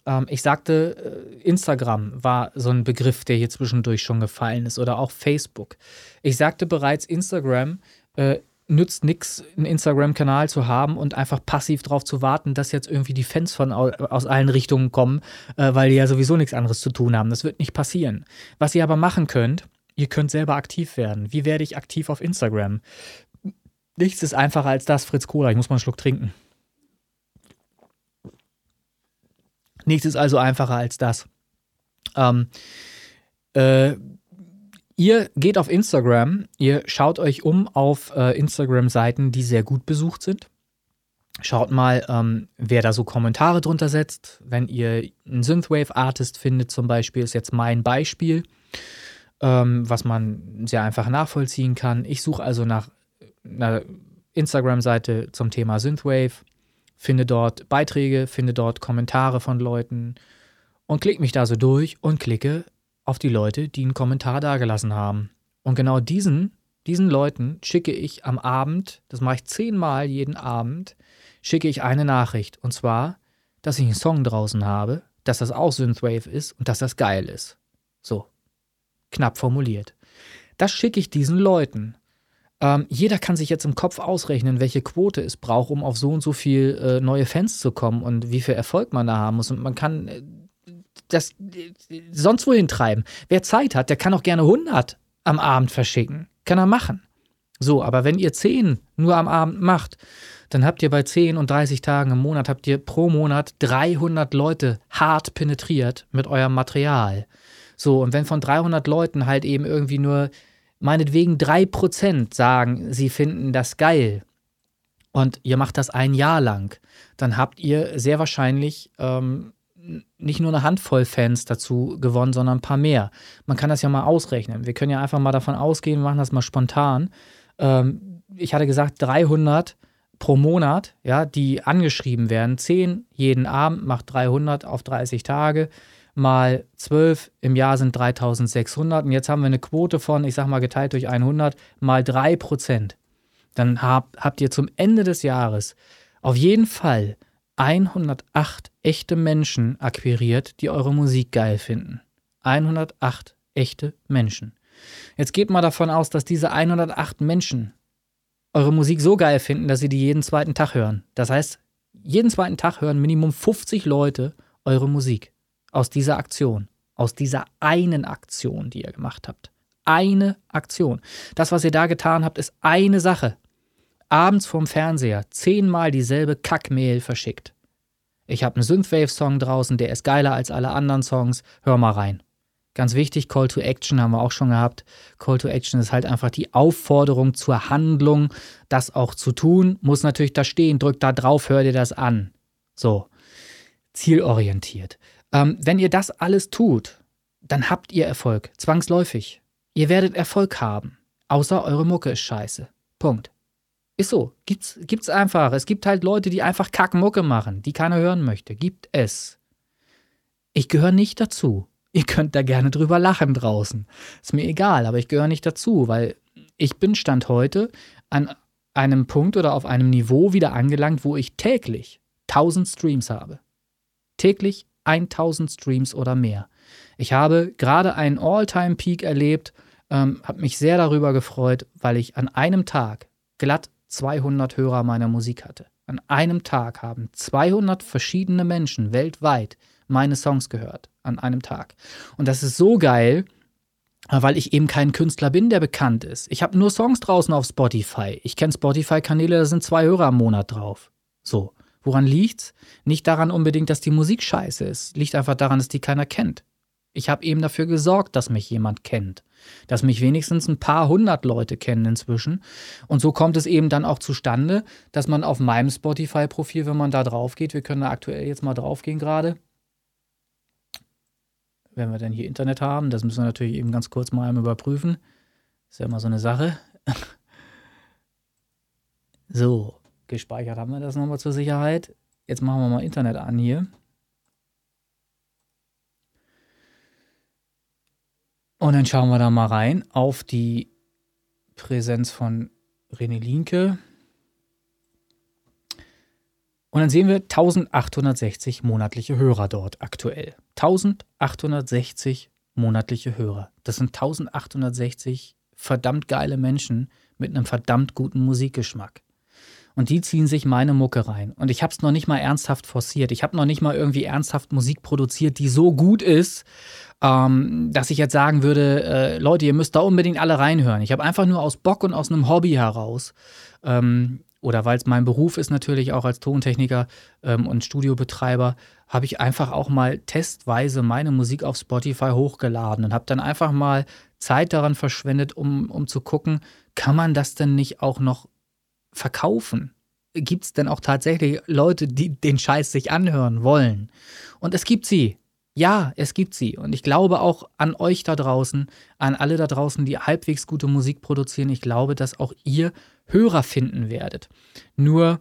Ähm, ich sagte, äh, Instagram war so ein Begriff, der hier zwischendurch schon gefallen ist oder auch Facebook. Ich sagte bereits, Instagram äh, nützt nichts, einen Instagram-Kanal zu haben und einfach passiv darauf zu warten, dass jetzt irgendwie die Fans von aus allen Richtungen kommen, äh, weil die ja sowieso nichts anderes zu tun haben. Das wird nicht passieren. Was ihr aber machen könnt, ihr könnt selber aktiv werden. Wie werde ich aktiv auf Instagram? Nichts ist einfacher als das, Fritz Cola. Ich muss mal einen Schluck trinken. Nichts ist also einfacher als das. Ähm, äh, ihr geht auf Instagram, ihr schaut euch um auf äh, Instagram-Seiten, die sehr gut besucht sind. Schaut mal, ähm, wer da so Kommentare drunter setzt. Wenn ihr einen Synthwave-Artist findet, zum Beispiel, ist jetzt mein Beispiel, ähm, was man sehr einfach nachvollziehen kann. Ich suche also nach einer Instagram-Seite zum Thema Synthwave, finde dort Beiträge, finde dort Kommentare von Leuten und klicke mich da so durch und klicke auf die Leute, die einen Kommentar dagelassen haben. Und genau diesen, diesen Leuten schicke ich am Abend, das mache ich zehnmal jeden Abend, schicke ich eine Nachricht. Und zwar, dass ich einen Song draußen habe, dass das auch Synthwave ist und dass das geil ist. So. Knapp formuliert. Das schicke ich diesen Leuten. Ähm, jeder kann sich jetzt im Kopf ausrechnen, welche Quote es braucht, um auf so und so viel äh, neue Fans zu kommen und wie viel Erfolg man da haben muss. Und man kann äh, das äh, sonst wohin treiben. Wer Zeit hat, der kann auch gerne 100 am Abend verschicken. Kann er machen. So, aber wenn ihr 10 nur am Abend macht, dann habt ihr bei 10 und 30 Tagen im Monat, habt ihr pro Monat 300 Leute hart penetriert mit eurem Material. So, und wenn von 300 Leuten halt eben irgendwie nur meinetwegen 3% sagen, sie finden das geil und ihr macht das ein Jahr lang, dann habt ihr sehr wahrscheinlich ähm, nicht nur eine Handvoll Fans dazu gewonnen, sondern ein paar mehr. Man kann das ja mal ausrechnen. Wir können ja einfach mal davon ausgehen, wir machen das mal spontan. Ähm, ich hatte gesagt, 300 pro Monat, ja, die angeschrieben werden. 10 jeden Abend macht 300 auf 30 Tage mal 12 im Jahr sind 3600 und jetzt haben wir eine Quote von, ich sag mal geteilt durch 100, mal 3 Prozent. Dann hab, habt ihr zum Ende des Jahres auf jeden Fall 108 echte Menschen akquiriert, die eure Musik geil finden. 108 echte Menschen. Jetzt geht mal davon aus, dass diese 108 Menschen eure Musik so geil finden, dass sie die jeden zweiten Tag hören. Das heißt, jeden zweiten Tag hören Minimum 50 Leute eure Musik aus dieser Aktion, aus dieser einen Aktion, die ihr gemacht habt. Eine Aktion. Das, was ihr da getan habt, ist eine Sache. Abends vorm Fernseher zehnmal dieselbe Kackmail verschickt. Ich habe einen Synthwave-Song draußen, der ist geiler als alle anderen Songs. Hör mal rein. Ganz wichtig, Call to Action haben wir auch schon gehabt. Call to Action ist halt einfach die Aufforderung zur Handlung, das auch zu tun. Muss natürlich da stehen, drückt da drauf, hör dir das an. So, zielorientiert. Ähm, wenn ihr das alles tut, dann habt ihr Erfolg, zwangsläufig. Ihr werdet Erfolg haben, außer eure Mucke ist scheiße. Punkt. Ist so. Gibt's, gibt's einfach. Es gibt halt Leute, die einfach Kackmucke machen, die keiner hören möchte. Gibt es. Ich gehöre nicht dazu. Ihr könnt da gerne drüber lachen draußen. Ist mir egal, aber ich gehöre nicht dazu, weil ich bin Stand heute an einem Punkt oder auf einem Niveau wieder angelangt, wo ich täglich 1000 Streams habe. Täglich 1000 Streams oder mehr. Ich habe gerade einen All-Time-Peak erlebt, ähm, habe mich sehr darüber gefreut, weil ich an einem Tag glatt 200 Hörer meiner Musik hatte. An einem Tag haben 200 verschiedene Menschen weltweit meine Songs gehört an einem Tag. Und das ist so geil, weil ich eben kein Künstler bin, der bekannt ist. Ich habe nur Songs draußen auf Spotify. Ich kenne Spotify-Kanäle, da sind zwei Hörer am Monat drauf. So. Woran liegt's? Nicht daran unbedingt, dass die Musik scheiße ist. Liegt einfach daran, dass die keiner kennt. Ich habe eben dafür gesorgt, dass mich jemand kennt. Dass mich wenigstens ein paar hundert Leute kennen inzwischen. Und so kommt es eben dann auch zustande, dass man auf meinem Spotify-Profil, wenn man da drauf geht, wir können da aktuell jetzt mal drauf gehen gerade, wenn wir denn hier Internet haben. Das müssen wir natürlich eben ganz kurz mal überprüfen. Ist ja immer so eine Sache. so, gespeichert haben wir das nochmal zur Sicherheit. Jetzt machen wir mal Internet an hier. Und dann schauen wir da mal rein auf die Präsenz von René Linke. Und dann sehen wir 1860 monatliche Hörer dort aktuell. 1860 monatliche Hörer. Das sind 1860 verdammt geile Menschen mit einem verdammt guten Musikgeschmack. Und die ziehen sich meine Mucke rein. Und ich habe es noch nicht mal ernsthaft forciert. Ich habe noch nicht mal irgendwie ernsthaft Musik produziert, die so gut ist, ähm, dass ich jetzt sagen würde, äh, Leute, ihr müsst da unbedingt alle reinhören. Ich habe einfach nur aus Bock und aus einem Hobby heraus ähm, oder weil es mein Beruf ist natürlich auch als Tontechniker ähm, und Studiobetreiber, habe ich einfach auch mal testweise meine Musik auf Spotify hochgeladen und habe dann einfach mal Zeit daran verschwendet, um, um zu gucken, kann man das denn nicht auch noch verkaufen? Gibt es denn auch tatsächlich Leute, die den Scheiß sich anhören wollen? Und es gibt sie. Ja, es gibt sie. Und ich glaube auch an euch da draußen, an alle da draußen, die halbwegs gute Musik produzieren. Ich glaube, dass auch ihr Hörer finden werdet. Nur,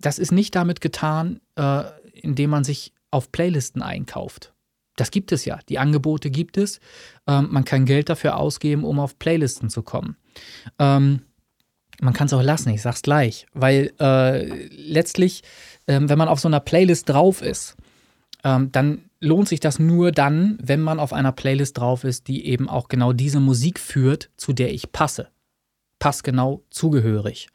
das ist nicht damit getan, äh, indem man sich auf Playlisten einkauft. Das gibt es ja. Die Angebote gibt es. Ähm, man kann Geld dafür ausgeben, um auf Playlisten zu kommen. Ähm, man kann es auch lassen, ich sag's gleich. Weil äh, letztlich, äh, wenn man auf so einer Playlist drauf ist, ähm, dann lohnt sich das nur dann, wenn man auf einer Playlist drauf ist, die eben auch genau diese Musik führt, zu der ich passe. Passgenau zugehörig.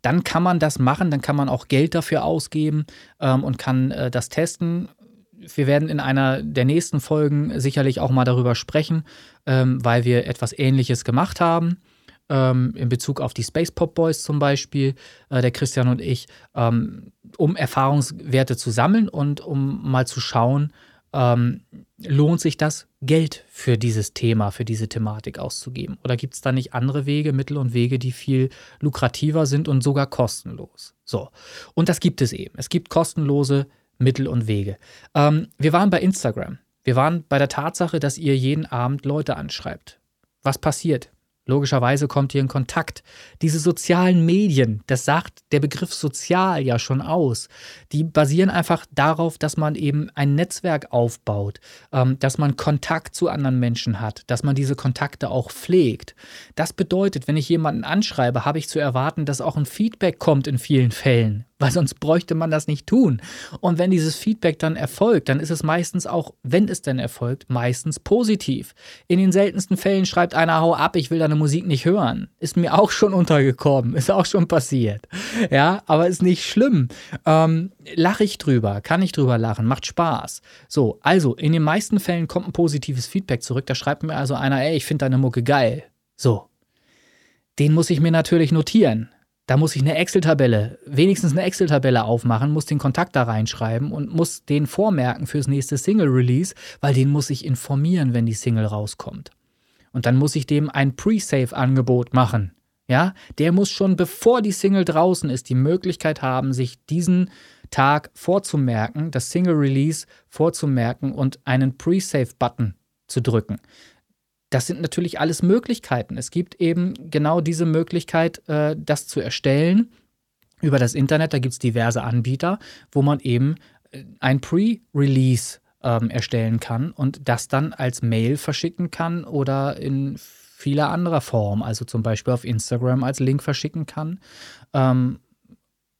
Dann kann man das machen, dann kann man auch Geld dafür ausgeben ähm, und kann äh, das testen. Wir werden in einer der nächsten Folgen sicherlich auch mal darüber sprechen, ähm, weil wir etwas Ähnliches gemacht haben ähm, in Bezug auf die Space Pop Boys zum Beispiel, äh, der Christian und ich, ähm, um Erfahrungswerte zu sammeln und um mal zu schauen, ähm, lohnt sich das, Geld für dieses Thema, für diese Thematik auszugeben? Oder gibt es da nicht andere Wege, Mittel und Wege, die viel lukrativer sind und sogar kostenlos? So. Und das gibt es eben. Es gibt kostenlose Mittel und Wege. Ähm, wir waren bei Instagram. Wir waren bei der Tatsache, dass ihr jeden Abend Leute anschreibt. Was passiert? Logischerweise kommt ihr in Kontakt. Diese sozialen Medien, das sagt der Begriff sozial ja schon aus, die basieren einfach darauf, dass man eben ein Netzwerk aufbaut, ähm, dass man Kontakt zu anderen Menschen hat, dass man diese Kontakte auch pflegt. Das bedeutet, wenn ich jemanden anschreibe, habe ich zu erwarten, dass auch ein Feedback kommt in vielen Fällen weil sonst bräuchte man das nicht tun. Und wenn dieses Feedback dann erfolgt, dann ist es meistens auch, wenn es denn erfolgt, meistens positiv. In den seltensten Fällen schreibt einer, hau ab, ich will deine Musik nicht hören. Ist mir auch schon untergekommen, ist auch schon passiert. Ja, aber ist nicht schlimm. Ähm, lache ich drüber, kann ich drüber lachen, macht Spaß. So, also in den meisten Fällen kommt ein positives Feedback zurück. Da schreibt mir also einer, ey, ich finde deine Mucke geil. So. Den muss ich mir natürlich notieren. Da muss ich eine Excel-Tabelle, wenigstens eine Excel-Tabelle aufmachen, muss den Kontakt da reinschreiben und muss den vormerken fürs nächste Single-Release, weil den muss ich informieren, wenn die Single rauskommt. Und dann muss ich dem ein Pre-Save-Angebot machen. Ja, der muss schon bevor die Single draußen ist, die Möglichkeit haben, sich diesen Tag vorzumerken, das Single-Release vorzumerken und einen Pre-Save-Button zu drücken das sind natürlich alles Möglichkeiten. Es gibt eben genau diese Möglichkeit, äh, das zu erstellen über das Internet. Da gibt es diverse Anbieter, wo man eben äh, ein Pre-Release ähm, erstellen kann und das dann als Mail verschicken kann oder in vieler anderer Form, also zum Beispiel auf Instagram als Link verschicken kann. Ähm,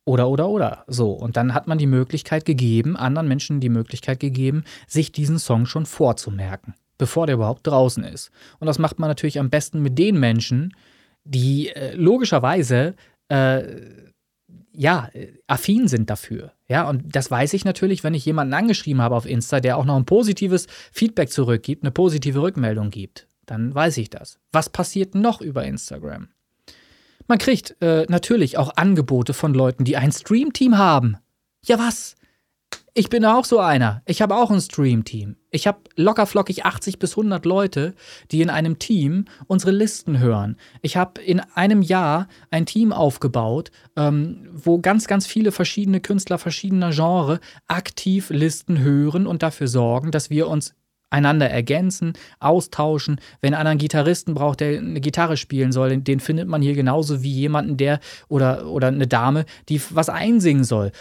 oder, oder, oder. So. Und dann hat man die Möglichkeit gegeben, anderen Menschen die Möglichkeit gegeben, sich diesen Song schon vorzumerken bevor der überhaupt draußen ist. Und das macht man natürlich am besten mit den Menschen, die äh, logischerweise äh, ja, affin sind dafür. Ja, und das weiß ich natürlich, wenn ich jemanden angeschrieben habe auf Insta, der auch noch ein positives Feedback zurückgibt, eine positive Rückmeldung gibt. Dann weiß ich das. Was passiert noch über Instagram? Man kriegt äh, natürlich auch Angebote von Leuten, die ein Streamteam haben. Ja, was? Ich bin auch so einer. Ich habe auch ein Stream-Team. Ich habe lockerflockig 80 bis 100 Leute, die in einem Team unsere Listen hören. Ich habe in einem Jahr ein Team aufgebaut, ähm, wo ganz, ganz viele verschiedene Künstler verschiedener Genre aktiv Listen hören und dafür sorgen, dass wir uns einander ergänzen, austauschen. Wenn einer einen Gitarristen braucht, der eine Gitarre spielen soll, den, findet man hier genauso wie jemanden, der oder, oder eine Dame, die was einsingen soll.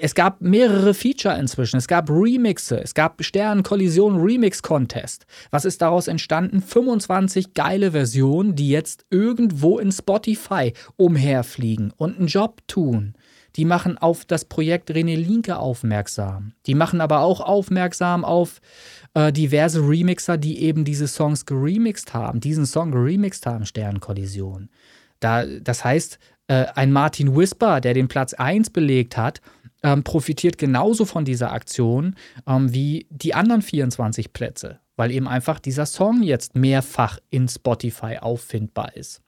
Es gab mehrere Feature inzwischen. Es gab Remixe, es gab Sternenkollision Remix Contest. Was ist daraus entstanden? 25 geile Versionen, die jetzt irgendwo in Spotify umherfliegen und einen Job tun. Die machen auf das Projekt René Linke aufmerksam. Die machen aber auch aufmerksam auf äh, diverse Remixer, die eben diese Songs geremixed haben, diesen Song geremixed haben, Sternkollision. Da, das heißt, äh, ein Martin Whisper, der den Platz 1 belegt hat, ähm, profitiert genauso von dieser Aktion ähm, wie die anderen 24 Plätze, weil eben einfach dieser Song jetzt mehrfach in Spotify auffindbar ist.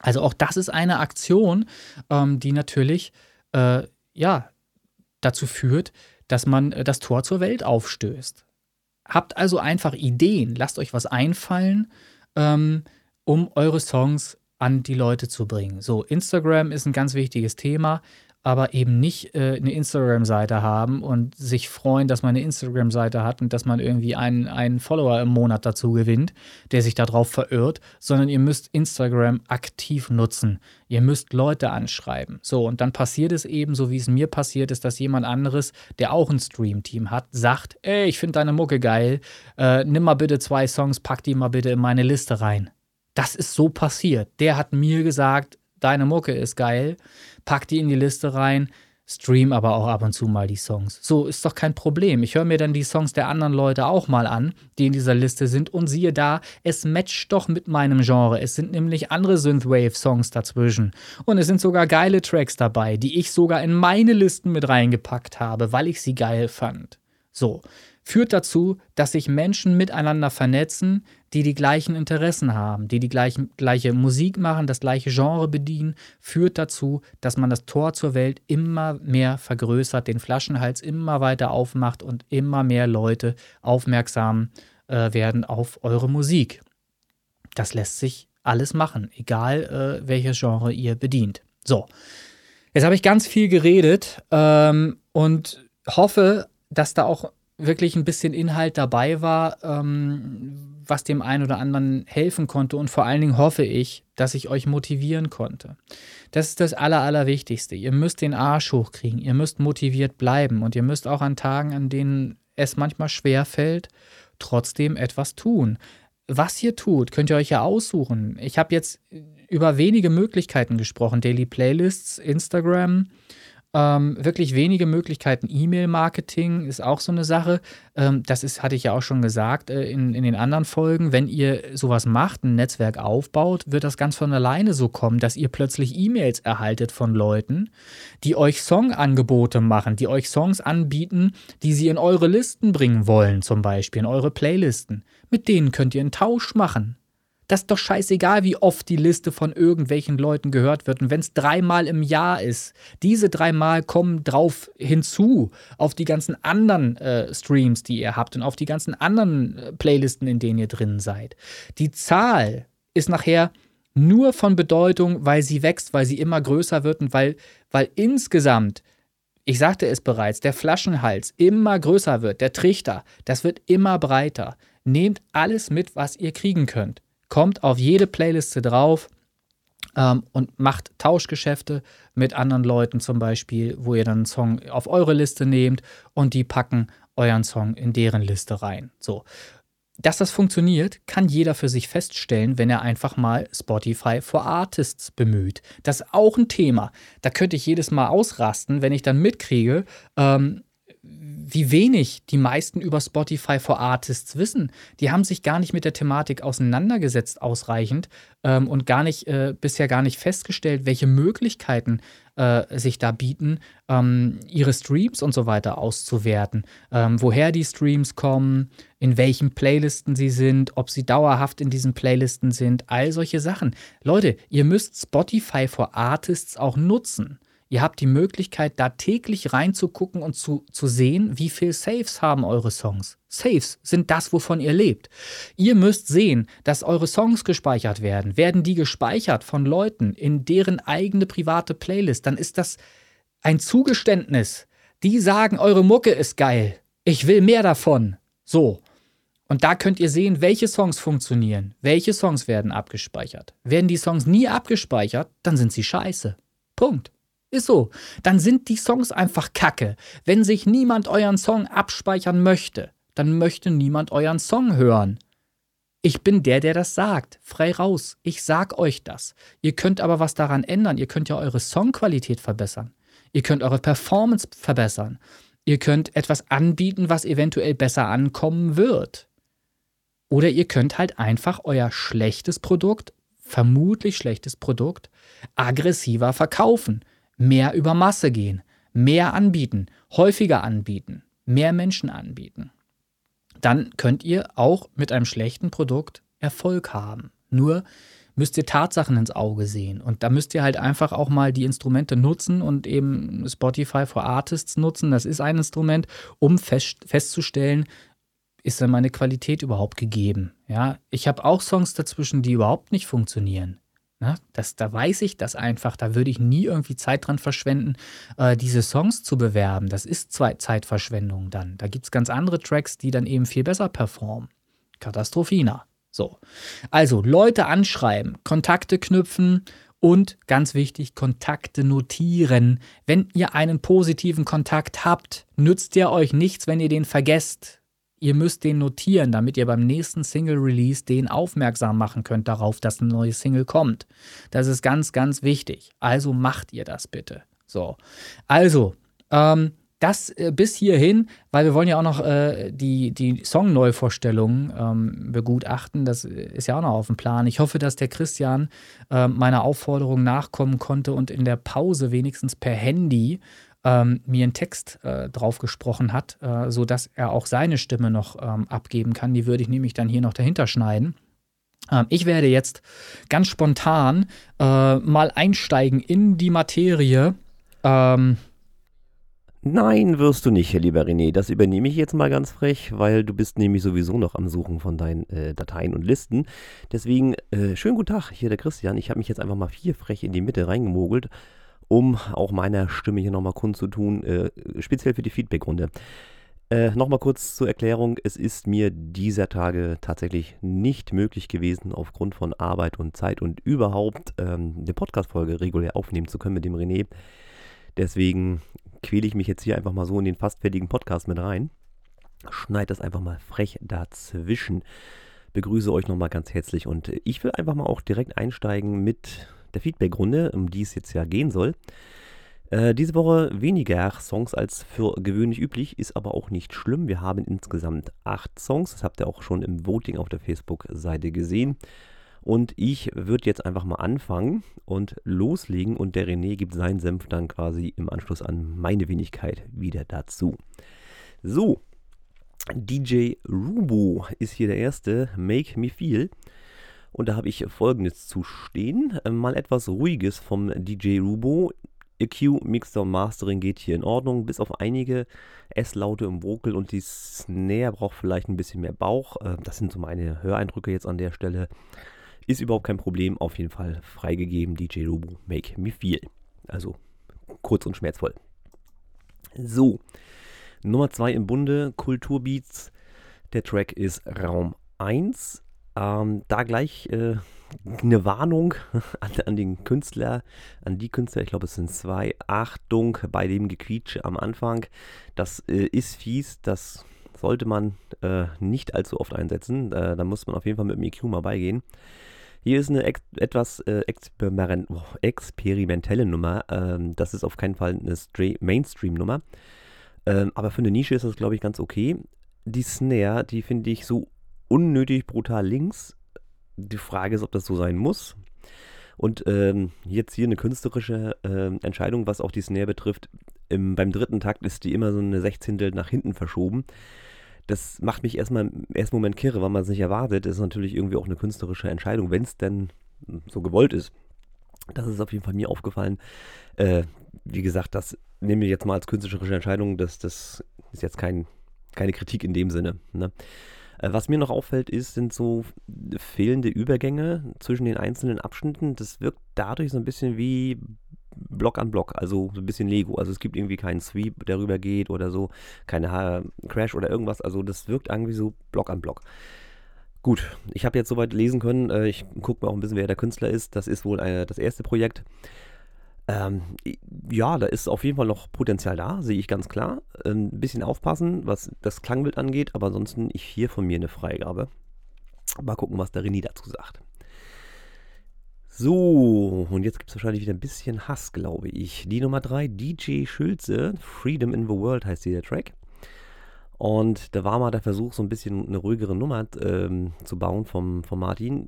Also auch das ist eine Aktion, ähm, die natürlich äh, ja dazu führt, dass man äh, das Tor zur Welt aufstößt. Habt also einfach Ideen, lasst euch was einfallen, ähm, um eure Songs an die Leute zu bringen. So, Instagram ist ein ganz wichtiges Thema aber eben nicht äh, eine Instagram-Seite haben und sich freuen, dass man eine Instagram-Seite hat und dass man irgendwie einen, einen Follower im Monat dazu gewinnt, der sich darauf verirrt, sondern ihr müsst Instagram aktiv nutzen. Ihr müsst Leute anschreiben. So, und dann passiert es eben, so wie es mir passiert ist, dass jemand anderes, der auch ein Stream-Team hat, sagt, ey, ich finde deine Mucke geil, äh, nimm mal bitte zwei Songs, pack die mal bitte in meine Liste rein. Das ist so passiert. Der hat mir gesagt, deine Mucke ist geil pack die in die Liste rein, stream aber auch ab und zu mal die Songs. So ist doch kein Problem. Ich höre mir dann die Songs der anderen Leute auch mal an, die in dieser Liste sind und siehe da, es matcht doch mit meinem Genre. Es sind nämlich andere Synthwave-Songs dazwischen. Und es sind sogar geile Tracks dabei, die ich sogar in meine Listen mit reingepackt habe, weil ich sie geil fand. So, führt dazu, dass sich Menschen miteinander vernetzen, die die gleichen Interessen haben, die die gleichen, gleiche Musik machen, das gleiche Genre bedienen, führt dazu, dass man das Tor zur Welt immer mehr vergrößert, den Flaschenhals immer weiter aufmacht und immer mehr Leute aufmerksam äh, werden auf eure Musik. Das lässt sich alles machen, egal äh, welches Genre ihr bedient. So, jetzt habe ich ganz viel geredet ähm, und hoffe, dass da auch wirklich ein bisschen Inhalt dabei war, ähm, was dem einen oder anderen helfen konnte und vor allen Dingen hoffe ich, dass ich euch motivieren konnte. Das ist das Aller, Allerwichtigste. Ihr müsst den Arsch hochkriegen, ihr müsst motiviert bleiben und ihr müsst auch an Tagen, an denen es manchmal schwer fällt, trotzdem etwas tun. Was ihr tut, könnt ihr euch ja aussuchen. Ich habe jetzt über wenige Möglichkeiten gesprochen. Daily Playlists, Instagram, Ähm, wirklich wenige Möglichkeiten. E-Mail-Marketing ist auch so eine Sache. Ähm, das ist, hatte ich ja auch schon gesagt äh, in, in den anderen Folgen. Wenn ihr sowas macht, ein Netzwerk aufbaut, wird das ganz von alleine so kommen, dass ihr plötzlich E-Mails erhaltet von Leuten, die euch Songangebote machen, die euch Songs anbieten, die sie in eure Listen bringen wollen, zum Beispiel in eure Playlisten. Mit denen könnt ihr einen Tausch machen. Das ist doch scheißegal, wie oft die Liste von irgendwelchen Leuten gehört wird. Und wenn es dreimal im Jahr ist, diese dreimal kommen drauf hinzu auf die ganzen anderen äh, Streams, die ihr habt und auf die ganzen anderen äh, Playlisten, in denen ihr drin seid. Die Zahl ist nachher nur von Bedeutung, weil sie wächst, weil sie immer größer wird und weil, weil insgesamt ich sagte es bereits, der Flaschenhals immer größer wird, der Trichter, das wird immer breiter. Nehmt alles mit, was ihr kriegen könnt kommt auf jede Playliste drauf ähm, und macht Tauschgeschäfte mit anderen Leuten zum Beispiel, wo ihr dann einen Song auf eure Liste nehmt und die packen euren Song in deren Liste rein. So. Dass das funktioniert, kann jeder für sich feststellen, wenn er einfach mal Spotify for Artists bemüht. Das ist auch ein Thema. Da könnte ich jedes Mal ausrasten, wenn ich dann mitkriege, ähm, wie wenig die meisten über Spotify for Artists wissen. Die haben sich gar nicht mit der Thematik auseinandergesetzt ausreichend ähm, und gar nicht äh, bisher gar nicht festgestellt, welche Möglichkeiten äh, sich da bieten, ähm, ihre Streams und so weiter auszuwerten, ähm, woher die Streams kommen, in welchen Playlisten sie sind, ob sie dauerhaft in diesen Playlisten sind, all solche Sachen. Leute, ihr müsst Spotify for Artists auch nutzen. Ihr habt die Möglichkeit, da täglich reinzugucken und zu, zu sehen, wie viel Saves haben eure Songs. Saves sind das, wovon ihr lebt. Ihr müsst sehen, dass eure Songs gespeichert werden. Werden die gespeichert von Leuten in deren eigene private Playlist, dann ist das ein Zugeständnis. Die sagen, eure Mucke ist geil. Ich will mehr davon. So. Und da könnt ihr sehen, welche Songs funktionieren, welche Songs werden abgespeichert. Werden die Songs nie abgespeichert, dann sind sie scheiße. Punkt. Ist so. Dann sind die Songs einfach kacke. Wenn sich niemand euren Song abspeichern möchte, dann möchte niemand euren Song hören. Ich bin der, der das sagt. Frei raus. Ich sag euch das. Ihr könnt aber was daran ändern. Ihr könnt ja eure Songqualität verbessern. Ihr könnt eure Performance verbessern. Ihr könnt etwas anbieten, was eventuell besser ankommen wird. Oder ihr könnt halt einfach euer schlechtes Produkt, vermutlich schlechtes Produkt, aggressiver verkaufen mehr über Masse gehen, mehr anbieten, häufiger anbieten, mehr Menschen anbieten. Dann könnt ihr auch mit einem schlechten Produkt Erfolg haben. Nur müsst ihr Tatsachen ins Auge sehen. Und da müsst ihr halt einfach auch mal die Instrumente nutzen und eben Spotify for Artists nutzen. Das ist ein Instrument, um fest, festzustellen, ist denn meine Qualität überhaupt gegeben? Ja, ich habe auch Songs dazwischen, die überhaupt nicht funktionieren. Ne? Das, da weiß ich das einfach. Da würde ich nie irgendwie Zeit dran verschwenden, äh, diese Songs zu bewerben. Das ist zwei Zeitverschwendung dann. Da gibt es ganz andere Tracks, die dann eben viel besser performen. Katastrophina. So. Also Leute anschreiben, Kontakte knüpfen und ganz wichtig, Kontakte notieren. Wenn ihr einen positiven Kontakt habt, nützt der euch nichts, wenn ihr den vergesst ihr müsst den notieren, damit ihr beim nächsten Single-Release den aufmerksam machen könnt darauf, dass eine neue Single kommt. Das ist ganz, ganz wichtig. Also macht ihr das bitte. So. Also, ähm, das äh, bis hierhin, weil wir wollen ja auch noch äh, die, die Song-Neuvorstellungen ähm, begutachten. Das ist ja auch noch auf dem Plan. Ich hoffe, dass der Christian äh, meiner Aufforderung nachkommen konnte und in der Pause wenigstens per Handy ähm, mir einen Text äh, drauf gesprochen hat, äh, sodass er auch seine Stimme noch ähm, abgeben kann. Die würde ich nämlich dann hier noch dahinter schneiden. Ähm, ich werde jetzt ganz spontan äh, mal einsteigen in die Materie. Ähm, Nein, wirst du nicht, lieber René. Das übernehme ich jetzt mal ganz frech, weil du bist nämlich sowieso noch am Suchen von deinen äh, Dateien und Listen. Deswegen, äh, schönen guten Tag, hier der Christian. Ich habe mich jetzt einfach mal vier frech in die Mitte reingemogelt um auch meiner Stimme hier nochmal kundzutun, äh, speziell für die Feedbackrunde. Äh, nochmal kurz zur Erklärung. Es ist mir dieser Tage tatsächlich nicht möglich gewesen, aufgrund von Arbeit und Zeit und überhaupt ähm, eine Podcast-Folge regulär aufnehmen zu können mit dem René. Deswegen quäle ich mich jetzt hier einfach mal so in den fast fertigen Podcast mit rein. Schneid das einfach mal frech dazwischen. Begrüße euch nochmal ganz herzlich und ich will einfach mal auch direkt einsteigen mit der Feedbackrunde, um die es jetzt ja gehen soll. Äh, diese Woche weniger Songs als für gewöhnlich üblich, ist aber auch nicht schlimm. Wir haben insgesamt acht Songs, das habt ihr auch schon im Voting auf der Facebook-Seite gesehen. Und ich würde jetzt einfach mal anfangen und loslegen und der René gibt seinen Senf dann quasi im Anschluss an meine Wenigkeit wieder dazu. So, DJ Rubo ist hier der erste, Make Me Feel. Und da habe ich folgendes zu stehen. Äh, mal etwas Ruhiges vom DJ Rubo. EQ, Mixer und Mastering geht hier in Ordnung, bis auf einige S-Laute im Vocal und die Snare braucht vielleicht ein bisschen mehr Bauch. Äh, das sind so meine Höreindrücke jetzt an der Stelle. Ist überhaupt kein Problem, auf jeden Fall freigegeben. DJ Rubo, Make Me Feel. Also kurz und schmerzvoll. So, Nummer 2 im Bunde, Kulturbeats. Der Track ist Raum 1. Ähm, da gleich äh, eine Warnung an, an, den Künstler, an die Künstler, ich glaube es sind zwei. Achtung bei dem Gequietsche am Anfang. Das äh, ist fies, das sollte man äh, nicht allzu oft einsetzen. Äh, da muss man auf jeden Fall mit dem EQ mal beigehen. Hier ist eine ex etwas äh, experiment oh, experimentelle Nummer. Ähm, das ist auf keinen Fall eine Mainstream-Nummer. Ähm, aber für eine Nische ist das, glaube ich, ganz okay. Die Snare, die finde ich so unnötig brutal links. Die Frage ist, ob das so sein muss. Und ähm, jetzt hier eine künstlerische äh, Entscheidung, was auch die Snare betrifft. Im, beim dritten Takt ist die immer so eine Sechzehntel nach hinten verschoben. Das macht mich erstmal im ersten Moment kirre, weil man es nicht erwartet. Das ist natürlich irgendwie auch eine künstlerische Entscheidung, wenn es denn so gewollt ist. Das ist auf jeden Fall mir aufgefallen. Äh, wie gesagt, das nehme ich jetzt mal als künstlerische Entscheidung. Das, das ist jetzt kein, keine Kritik in dem Sinne. Ne? Äh, was mir noch auffällt, ist, sind so fehlende Übergänge zwischen den einzelnen Abschnitten. Das wirkt dadurch so ein bisschen wie Block an Block, also so ein bisschen Lego. Also es gibt irgendwie keinen Sweep, der rüber geht oder so, keine Crash oder irgendwas. Also das wirkt irgendwie so Block an Block. Gut, ich habe jetzt soweit lesen können. Äh, ich gucke mir auch ein bisschen, wer der Künstler ist. Das ist wohl äh, das erste Projekt. Ähm, ja, da ist auf jeden Fall noch Potenzial da, sehe ich ganz klar. Ein ähm, bisschen aufpassen, was das Klangbild angeht, aber ansonsten ich hier von mir eine Freigabe. Mal gucken, was der René dazu sagt. So, und jetzt gibt es wahrscheinlich wieder ein bisschen Hass, glaube ich. Die Nummer 3, DJ Schulze, Freedom in the World heißt dieser Track. Und da war mal der Versuch, so ein bisschen eine ruhigere Nummer ähm, zu bauen vom, vom Martin.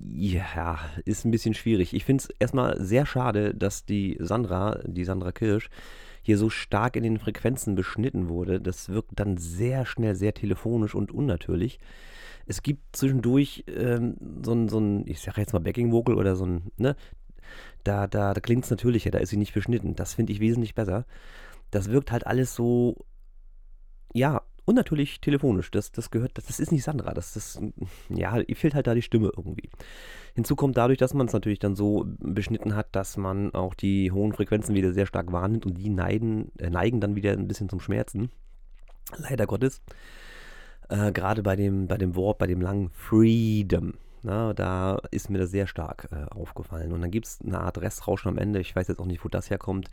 Ja, ist ein bisschen schwierig. Ich finde es erstmal sehr schade, dass die Sandra, die Sandra Kirsch, hier so stark in den Frequenzen beschnitten wurde. Das wirkt dann sehr schnell, sehr telefonisch und unnatürlich. Es gibt zwischendurch ähm, so ein, so ich sage jetzt mal Backing Vocal oder so ein, ne? Da, da, da klingt es natürlicher, da ist sie nicht beschnitten. Das finde ich wesentlich besser. Das wirkt halt alles so ja, und natürlich telefonisch. Das, das gehört, das, das ist nicht Sandra. Das, das, ja, ihr fehlt halt da die Stimme irgendwie. Hinzu kommt dadurch, dass man es natürlich dann so beschnitten hat, dass man auch die hohen Frequenzen wieder sehr stark wahrnimmt und die neigen, äh, neigen dann wieder ein bisschen zum Schmerzen. Leider Gottes. Äh, Gerade bei dem, bei dem Wort, bei dem langen Freedom. Na, da ist mir das sehr stark äh, aufgefallen. Und dann gibt es eine Art Restrauschen am Ende. Ich weiß jetzt auch nicht, wo das herkommt.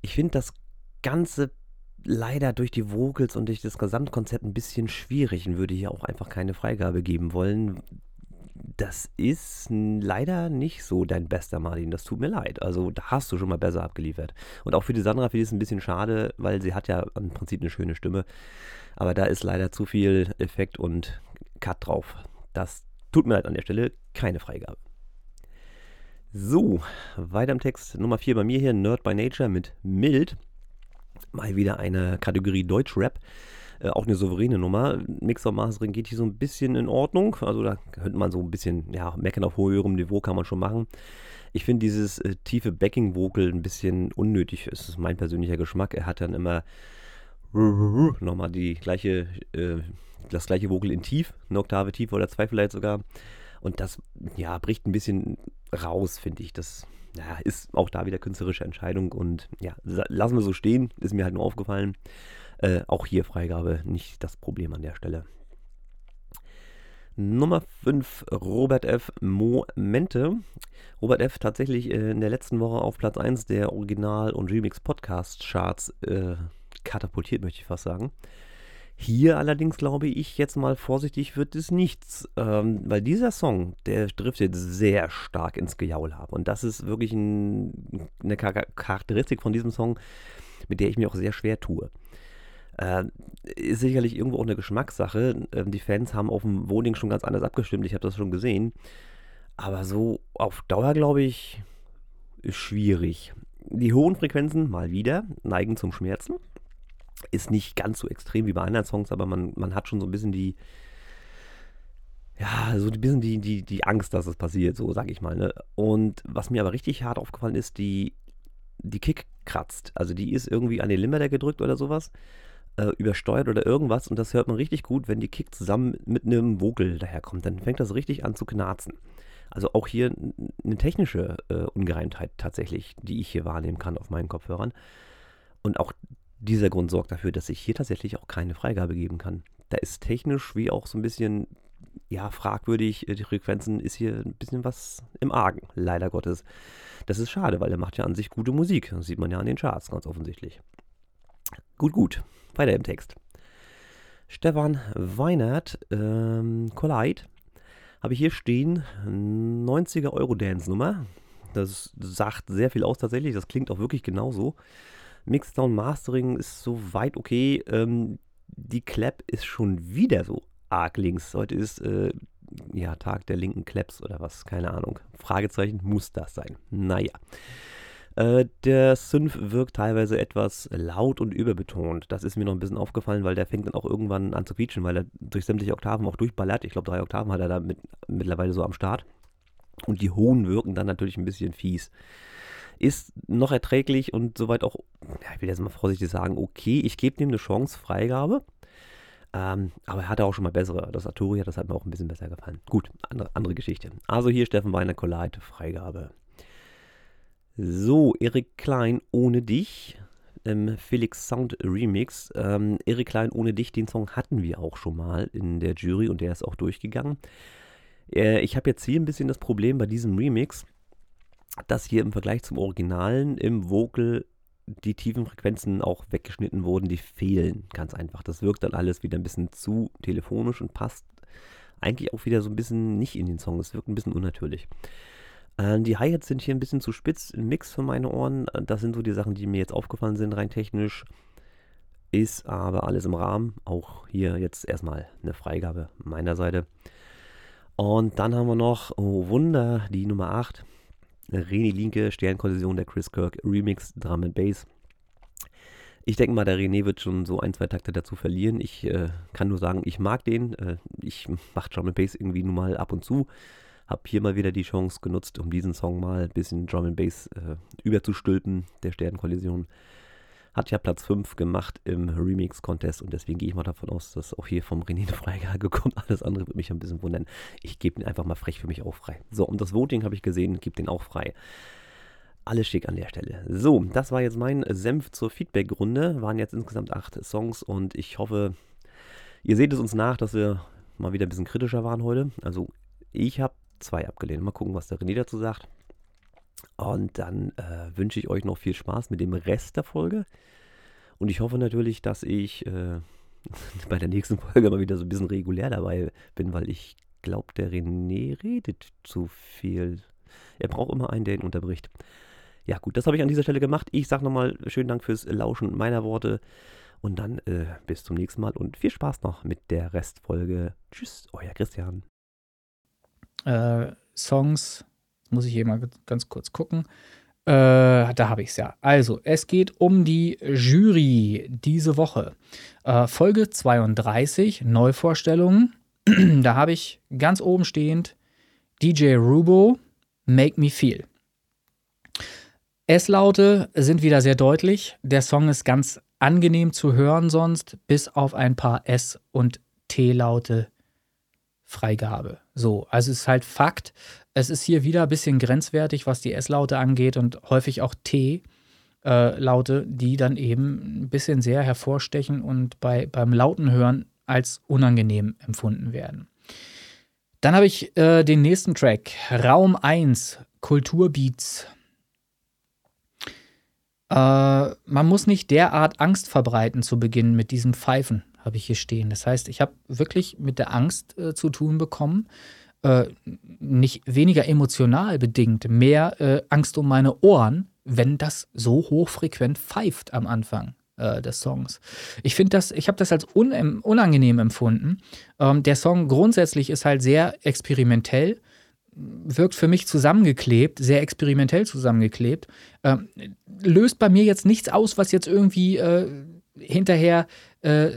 Ich finde das Ganze leider durch die Vocals und durch das Gesamtkonzept ein bisschen schwierig und würde hier auch einfach keine Freigabe geben wollen. Das ist leider nicht so dein bester Martin. Das tut mir leid. Also da hast du schon mal besser abgeliefert. Und auch für die Sandra finde ich es ein bisschen schade, weil sie hat ja im Prinzip eine schöne Stimme. Aber da ist leider zu viel Effekt und Cut drauf. Das tut mir leid an der Stelle. Keine Freigabe. So, weiter im Text. Nummer 4 bei mir hier, Nerd by Nature mit Mild mal wieder eine Kategorie Deutschrap. Äh, auch eine souveräne Nummer. Mixer Mastering geht hier so ein bisschen in Ordnung. Also da könnte man so ein bisschen, ja, meckern auf höherem Niveau kann man schon machen. Ich finde dieses äh, tiefe Backing-Vocal ein bisschen unnötig. Das ist mein persönlicher Geschmack. Er hat dann immer nochmal die gleiche, äh, das gleiche Vocal in tief, eine Oktave tiefer oder zwei vielleicht sogar. Und das, ja, bricht ein bisschen raus, finde ich. Das ja, ist auch da wieder künstlerische Entscheidung und ja, lassen wir so stehen, ist mir halt nur aufgefallen. Äh, auch hier Freigabe nicht das Problem an der Stelle. Nummer 5, Robert F. Momente. Robert F. tatsächlich äh, in der letzten Woche auf Platz 1 der Original- und Remix-Podcast-Charts äh, katapultiert, möchte ich fast sagen. Hier allerdings glaube ich jetzt mal vorsichtig wird es nichts, ähm, weil dieser Song, der driftet sehr stark ins Gejaul ab. Und das ist wirklich ein, eine Charakteristik von diesem Song, mit der ich mir auch sehr schwer tue. Äh, ist sicherlich irgendwo auch eine Geschmackssache. Ähm, die Fans haben auf dem Voting schon ganz anders abgestimmt, ich habe das schon gesehen. Aber so auf Dauer, glaube ich, ist schwierig. Die hohen Frequenzen, mal wieder, neigen zum Schmerzen. Ist nicht ganz so extrem wie bei anderen Songs, aber man, man hat schon so ein bisschen die, ja, so ein bisschen die, die, die Angst, dass es passiert, so sag ich mal. Ne? Und was mir aber richtig hart aufgefallen ist, die, die Kick kratzt. Also die ist irgendwie an den Limiter gedrückt oder sowas, äh, übersteuert oder irgendwas und das hört man richtig gut, wenn die Kick zusammen mit einem Vogel daherkommt. Dann fängt das richtig an zu knarzen. Also auch hier eine technische äh, Ungereimtheit tatsächlich, die ich hier wahrnehmen kann auf meinen Kopfhörern. Und auch dieser Grund sorgt dafür, dass ich hier tatsächlich auch keine Freigabe geben kann. Da ist technisch wie auch so ein bisschen, ja, fragwürdig, äh, die Frequenzen ist hier ein bisschen was im Argen, leider Gottes. Das ist schade, weil er macht ja an sich gute Musik. Das sieht man ja an den Charts ganz offensichtlich. Gut, gut. Weiter im Text. Stefan Weinert, ähm, Collide, habe ich hier stehen, 90er Euro Dance-Nummer. Das sagt sehr viel aus tatsächlich, das klingt auch wirklich genauso. Mixdown Mastering ist soweit okay. Ähm, die Clap ist schon wieder so arg links. Heute ist äh, ja Tag der linken Claps oder was, keine Ahnung. Fragezeichen, muss das sein? Naja. Äh, der Synth wirkt teilweise etwas laut und überbetont. Das ist mir noch ein bisschen aufgefallen, weil der fängt dann auch irgendwann an zu quietschen, weil er durch sämtliche Oktaven auch durchballert. Ich glaube, drei Oktaven hat er da mit, mittlerweile so am Start. Und die hohen wirken dann natürlich ein bisschen fies. Ist noch erträglich und soweit auch, ja, ich will jetzt mal vorsichtig sagen, okay, ich gebe dem eine Chance, Freigabe. Ähm, aber er hatte auch schon mal bessere. Das Arturia, das hat mir auch ein bisschen besser gefallen. Gut, andere, andere Geschichte. Also hier Steffen Weiner Collide, Freigabe. So, Erik Klein ohne dich. Ähm, Felix Sound Remix. Ähm, Erik Klein ohne dich, den Song hatten wir auch schon mal in der Jury und der ist auch durchgegangen. Äh, ich habe jetzt hier ein bisschen das Problem bei diesem Remix, dass hier im Vergleich zum Originalen im Vocal die tiefen Frequenzen auch weggeschnitten wurden, die fehlen ganz einfach. Das wirkt dann alles wieder ein bisschen zu telefonisch und passt eigentlich auch wieder so ein bisschen nicht in den Song. Es wirkt ein bisschen unnatürlich. Äh, die Hi-Hats sind hier ein bisschen zu spitz im Mix für meine Ohren. Äh, das sind so die Sachen, die mir jetzt aufgefallen sind, rein technisch. Ist aber alles im Rahmen. Auch hier jetzt erstmal eine Freigabe meiner Seite. Und dann haben wir noch, oh Wunder, die Nummer 8. René Linke, Sternkollision der Chris Kirk Remix Drum and Bass. Ich denke mal, der René wird schon so ein, zwei Takte dazu verlieren. Ich äh, kann nur sagen, ich mag den. Äh, ich mache Drum and Bass irgendwie nun mal ab und zu. Habe hier mal wieder die Chance genutzt, um diesen Song mal ein bisschen Drum and Bass äh, überzustülpen, der Sternenkollision. Hat ja Platz 5 gemacht im Remix-Contest und deswegen gehe ich mal davon aus, dass auch hier vom René eine Freigabe kommt. Alles andere würde mich ein bisschen wundern. Ich gebe ihn einfach mal frech für mich auch frei. So, und das Voting habe ich gesehen, gebe den auch frei. Alles schick an der Stelle. So, das war jetzt mein Senf zur Feedback-Runde. Waren jetzt insgesamt acht Songs und ich hoffe, ihr seht es uns nach, dass wir mal wieder ein bisschen kritischer waren heute. Also, ich habe zwei abgelehnt. Mal gucken, was der René dazu sagt. Und dann äh, wünsche ich euch noch viel Spaß mit dem Rest der Folge. Und ich hoffe natürlich, dass ich äh, bei der nächsten Folge mal wieder so ein bisschen regulär dabei bin, weil ich glaube, der René redet zu viel. Er braucht immer einen, der ihn unterbricht. Ja, gut, das habe ich an dieser Stelle gemacht. Ich sage nochmal schönen Dank fürs Lauschen meiner Worte. Und dann äh, bis zum nächsten Mal und viel Spaß noch mit der Restfolge. Tschüss, euer Christian äh, Songs. Muss ich hier mal ganz kurz gucken. Äh, da habe ich es ja. Also, es geht um die Jury diese Woche. Äh, Folge 32, Neuvorstellungen. da habe ich ganz oben stehend DJ Rubo, Make Me Feel. S-Laute sind wieder sehr deutlich. Der Song ist ganz angenehm zu hören sonst, bis auf ein paar S- und T-Laute Freigabe. So, also es ist halt Fakt. Es ist hier wieder ein bisschen grenzwertig, was die S-Laute angeht und häufig auch T-Laute, äh, die dann eben ein bisschen sehr hervorstechen und bei, beim lauten Hören als unangenehm empfunden werden. Dann habe ich äh, den nächsten Track, Raum 1, Kulturbeats. Äh, man muss nicht derart Angst verbreiten zu Beginn mit diesem Pfeifen habe ich hier stehen. Das heißt, ich habe wirklich mit der Angst äh, zu tun bekommen. Äh, nicht weniger emotional bedingt, mehr äh, Angst um meine Ohren, wenn das so hochfrequent pfeift am Anfang äh, des Songs. Ich finde das, ich habe das als un unangenehm empfunden. Ähm, der Song grundsätzlich ist halt sehr experimentell wirkt für mich zusammengeklebt, sehr experimentell zusammengeklebt. Ähm, löst bei mir jetzt nichts aus, was jetzt irgendwie äh, hinterher äh,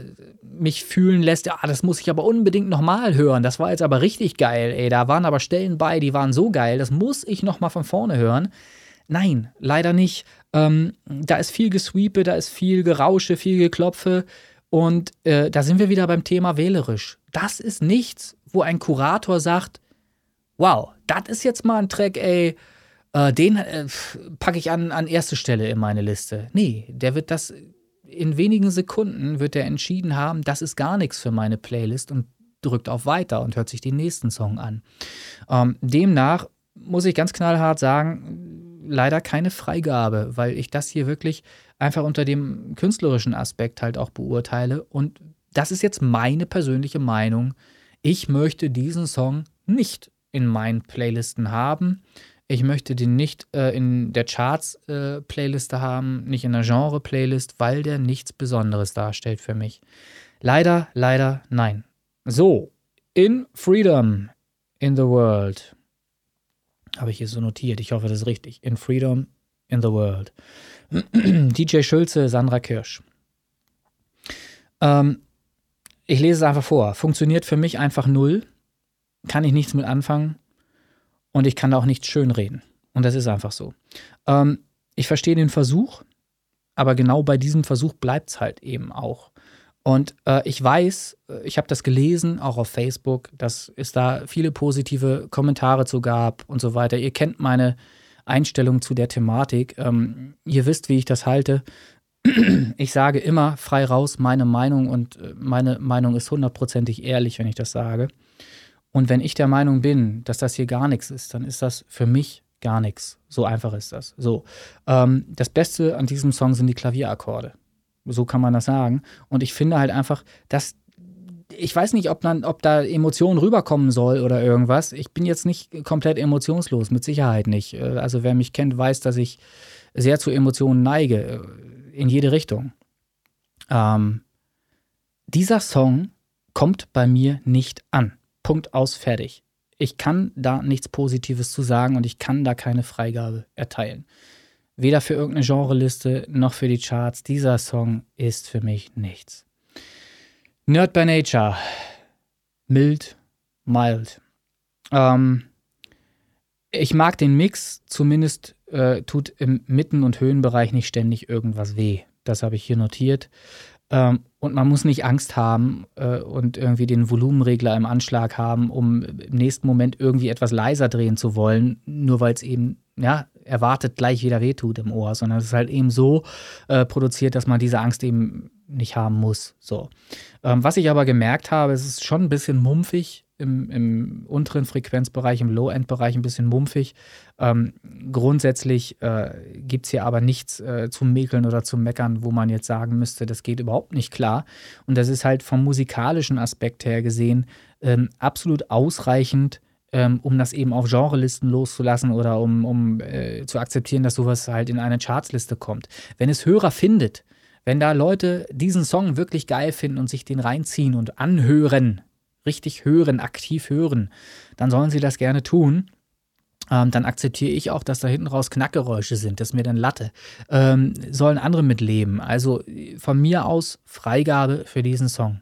mich fühlen lässt, ja, das muss ich aber unbedingt nochmal hören. Das war jetzt aber richtig geil, ey. Da waren aber Stellen bei, die waren so geil, das muss ich nochmal von vorne hören. Nein, leider nicht. Ähm, da ist viel Gesweepe, da ist viel Gerausche, viel Geklopfe. Und äh, da sind wir wieder beim Thema wählerisch. Das ist nichts, wo ein Kurator sagt, wow, das ist jetzt mal ein Track, ey, äh, den äh, packe ich an, an erste Stelle in meine Liste. Nee, der wird das in wenigen Sekunden wird er entschieden haben, das ist gar nichts für meine Playlist und drückt auf Weiter und hört sich den nächsten Song an. Ähm, demnach muss ich ganz knallhart sagen, leider keine Freigabe, weil ich das hier wirklich einfach unter dem künstlerischen Aspekt halt auch beurteile. Und das ist jetzt meine persönliche Meinung. Ich möchte diesen Song nicht in meinen Playlisten haben. Ich möchte den nicht äh, in der Charts-Playliste äh, haben, nicht in der Genre-Playlist, weil der nichts Besonderes darstellt für mich. Leider, leider, nein. So, in Freedom in the World. Habe ich hier so notiert. Ich hoffe, das ist richtig. In Freedom in the World. DJ Schulze, Sandra Kirsch. Ähm, ich lese es einfach vor. Funktioniert für mich einfach null. Kann ich nichts mit anfangen und ich kann da auch nichts schönreden. Und das ist einfach so. Ähm, ich verstehe den Versuch, aber genau bei diesem Versuch bleibt es halt eben auch. Und äh, ich weiß, äh, ich habe das gelesen, auch auf Facebook, dass es da viele positive Kommentare zu gab und so weiter. Ihr kennt meine Einstellung zu der Thematik. Ähm, ihr wisst, wie ich das halte. Ich sage immer frei raus meine Meinung und äh, meine Meinung ist hundertprozentig ehrlich, wenn ich das sage. Und wenn ich der Meinung bin, dass das hier gar nichts ist, dann ist das für mich gar nichts. So einfach ist das. So. Ähm, das Beste an diesem Song sind die Klavierakkorde. So kann man das sagen. Und ich finde halt einfach, dass ich weiß nicht, ob, dann, ob da Emotionen rüberkommen soll oder irgendwas. Ich bin jetzt nicht komplett emotionslos, mit Sicherheit nicht. Äh, also wer mich kennt, weiß, dass ich sehr zu Emotionen neige, äh, in jede Richtung. Ähm, dieser Song kommt bei mir nicht an. Punkt aus, fertig. Ich kann da nichts Positives zu sagen und ich kann da keine Freigabe erteilen. Weder für irgendeine Genreliste noch für die Charts. Dieser Song ist für mich nichts. Nerd by Nature. Mild, mild. Ähm, ich mag den Mix, zumindest äh, tut im Mitten- und Höhenbereich nicht ständig irgendwas weh. Das habe ich hier notiert. Ähm, und man muss nicht Angst haben äh, und irgendwie den Volumenregler im Anschlag haben, um im nächsten Moment irgendwie etwas leiser drehen zu wollen, nur weil es eben, ja, erwartet gleich wieder wehtut im Ohr, sondern es ist halt eben so äh, produziert, dass man diese Angst eben nicht haben muss. So. Ähm, was ich aber gemerkt habe, es ist schon ein bisschen mumpfig im, im unteren Frequenzbereich, im Low-End-Bereich ein bisschen mumpfig. Ähm, grundsätzlich äh, gibt es hier aber nichts äh, zum Mäkeln oder zum Meckern, wo man jetzt sagen müsste, das geht überhaupt nicht klar. Und das ist halt vom musikalischen Aspekt her gesehen ähm, absolut ausreichend, ähm, um das eben auf Genrelisten loszulassen oder um, um äh, zu akzeptieren, dass sowas halt in eine Chartsliste kommt. Wenn es Hörer findet, wenn da Leute diesen Song wirklich geil finden und sich den reinziehen und anhören, richtig hören, aktiv hören, dann sollen sie das gerne tun. Ähm, dann akzeptiere ich auch, dass da hinten raus Knackgeräusche sind. Das ist mir dann Latte. Ähm, sollen andere mitleben. Also von mir aus Freigabe für diesen Song.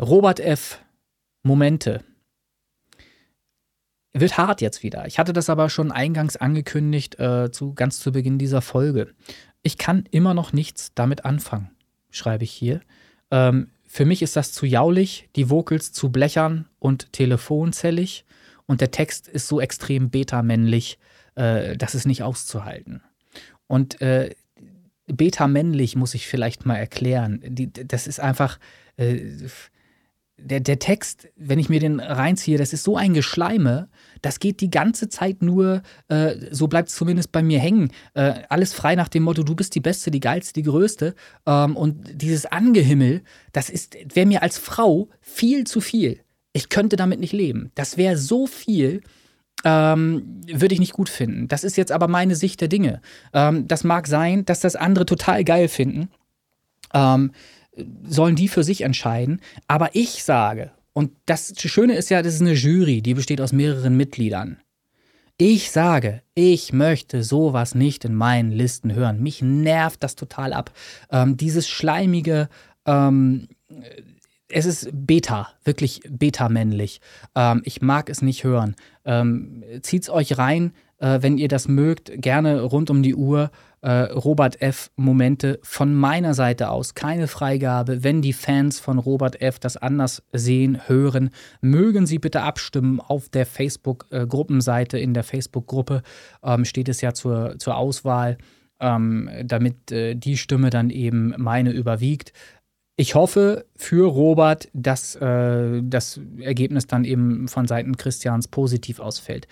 Robert F. Momente. Wird hart jetzt wieder. Ich hatte das aber schon eingangs angekündigt, äh, zu, ganz zu Beginn dieser Folge. Ich kann immer noch nichts damit anfangen, schreibe ich hier. Ähm, für mich ist das zu jaulig, die Vocals zu blechern und telefonzellig und der Text ist so extrem beta-männlich, äh, das ist nicht auszuhalten. Und äh, beta-männlich muss ich vielleicht mal erklären. Die, das ist einfach, äh, der, der Text, wenn ich mir den reinziehe, das ist so ein Geschleime, das geht die ganze Zeit nur, äh, so bleibt es zumindest bei mir hängen. Äh, alles frei nach dem Motto, du bist die Beste, die Geilste, die Größte. Ähm, und dieses Angehimmel, das wäre mir als Frau viel zu viel. Ich könnte damit nicht leben. Das wäre so viel, ähm, würde ich nicht gut finden. Das ist jetzt aber meine Sicht der Dinge. Ähm, das mag sein, dass das andere total geil finden. Ähm, sollen die für sich entscheiden. Aber ich sage, und das Schöne ist ja, das ist eine Jury, die besteht aus mehreren Mitgliedern. Ich sage, ich möchte sowas nicht in meinen Listen hören. Mich nervt das total ab. Ähm, dieses schleimige, ähm, es ist Beta, wirklich Beta-männlich. Ähm, ich mag es nicht hören. Ähm, zieht's euch rein, äh, wenn ihr das mögt, gerne rund um die Uhr äh, Robert F. Momente von meiner Seite aus. Keine Freigabe. Wenn die Fans von Robert F. das anders sehen, hören, mögen sie bitte abstimmen auf der Facebook-Gruppenseite. In der Facebook-Gruppe ähm, steht es ja zur, zur Auswahl. Ähm, damit äh, die Stimme dann eben meine überwiegt. Ich hoffe für Robert, dass äh, das Ergebnis dann eben von Seiten Christians positiv ausfällt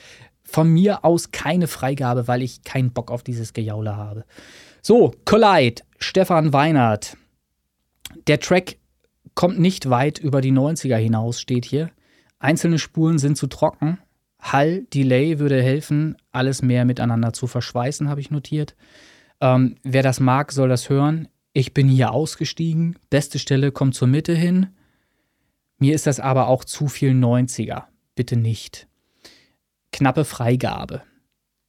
von mir aus keine Freigabe, weil ich keinen Bock auf dieses Gejaule habe. So, Collide, Stefan Weinert. Der Track kommt nicht weit über die 90er hinaus, steht hier. Einzelne Spuren sind zu trocken. Hall, Delay würde helfen, alles mehr miteinander zu verschweißen, habe ich notiert. Ähm, wer das mag, soll das hören. Ich bin hier ausgestiegen. Beste Stelle kommt zur Mitte hin. Mir ist das aber auch zu viel 90er. Bitte nicht knappe Freigabe.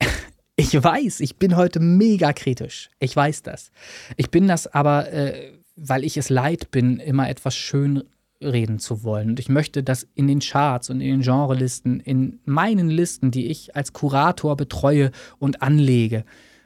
Ich weiß, ich bin heute mega kritisch. Ich weiß das. Ich bin das aber, äh, weil ich es leid bin, immer etwas schön reden zu wollen. Und ich möchte, dass in den Charts und in den Genrelisten, in meinen Listen, die ich als Kurator betreue und anlege,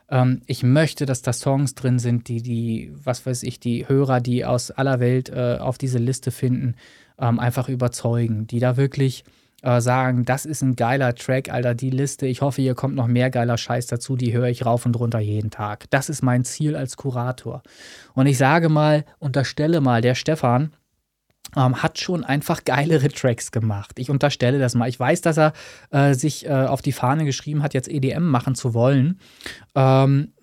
ähm, ich möchte, dass da Songs drin sind, die die, was weiß ich, die Hörer, die aus aller Welt äh, auf diese Liste finden, ähm, einfach überzeugen, die da wirklich äh, sagen, das ist ein geiler Track, Alter, die Liste. Ich hoffe, hier kommt noch mehr geiler Scheiß dazu. Die höre ich rauf und runter jeden Tag. Das ist mein Ziel als Kurator. Und ich sage mal, unterstelle mal, der Stefan, ähm, hat schon einfach geilere Tracks gemacht. Ich unterstelle das mal. Ich weiß, dass er äh, sich äh, auf die Fahne geschrieben hat, jetzt EDM machen zu wollen. Ähm,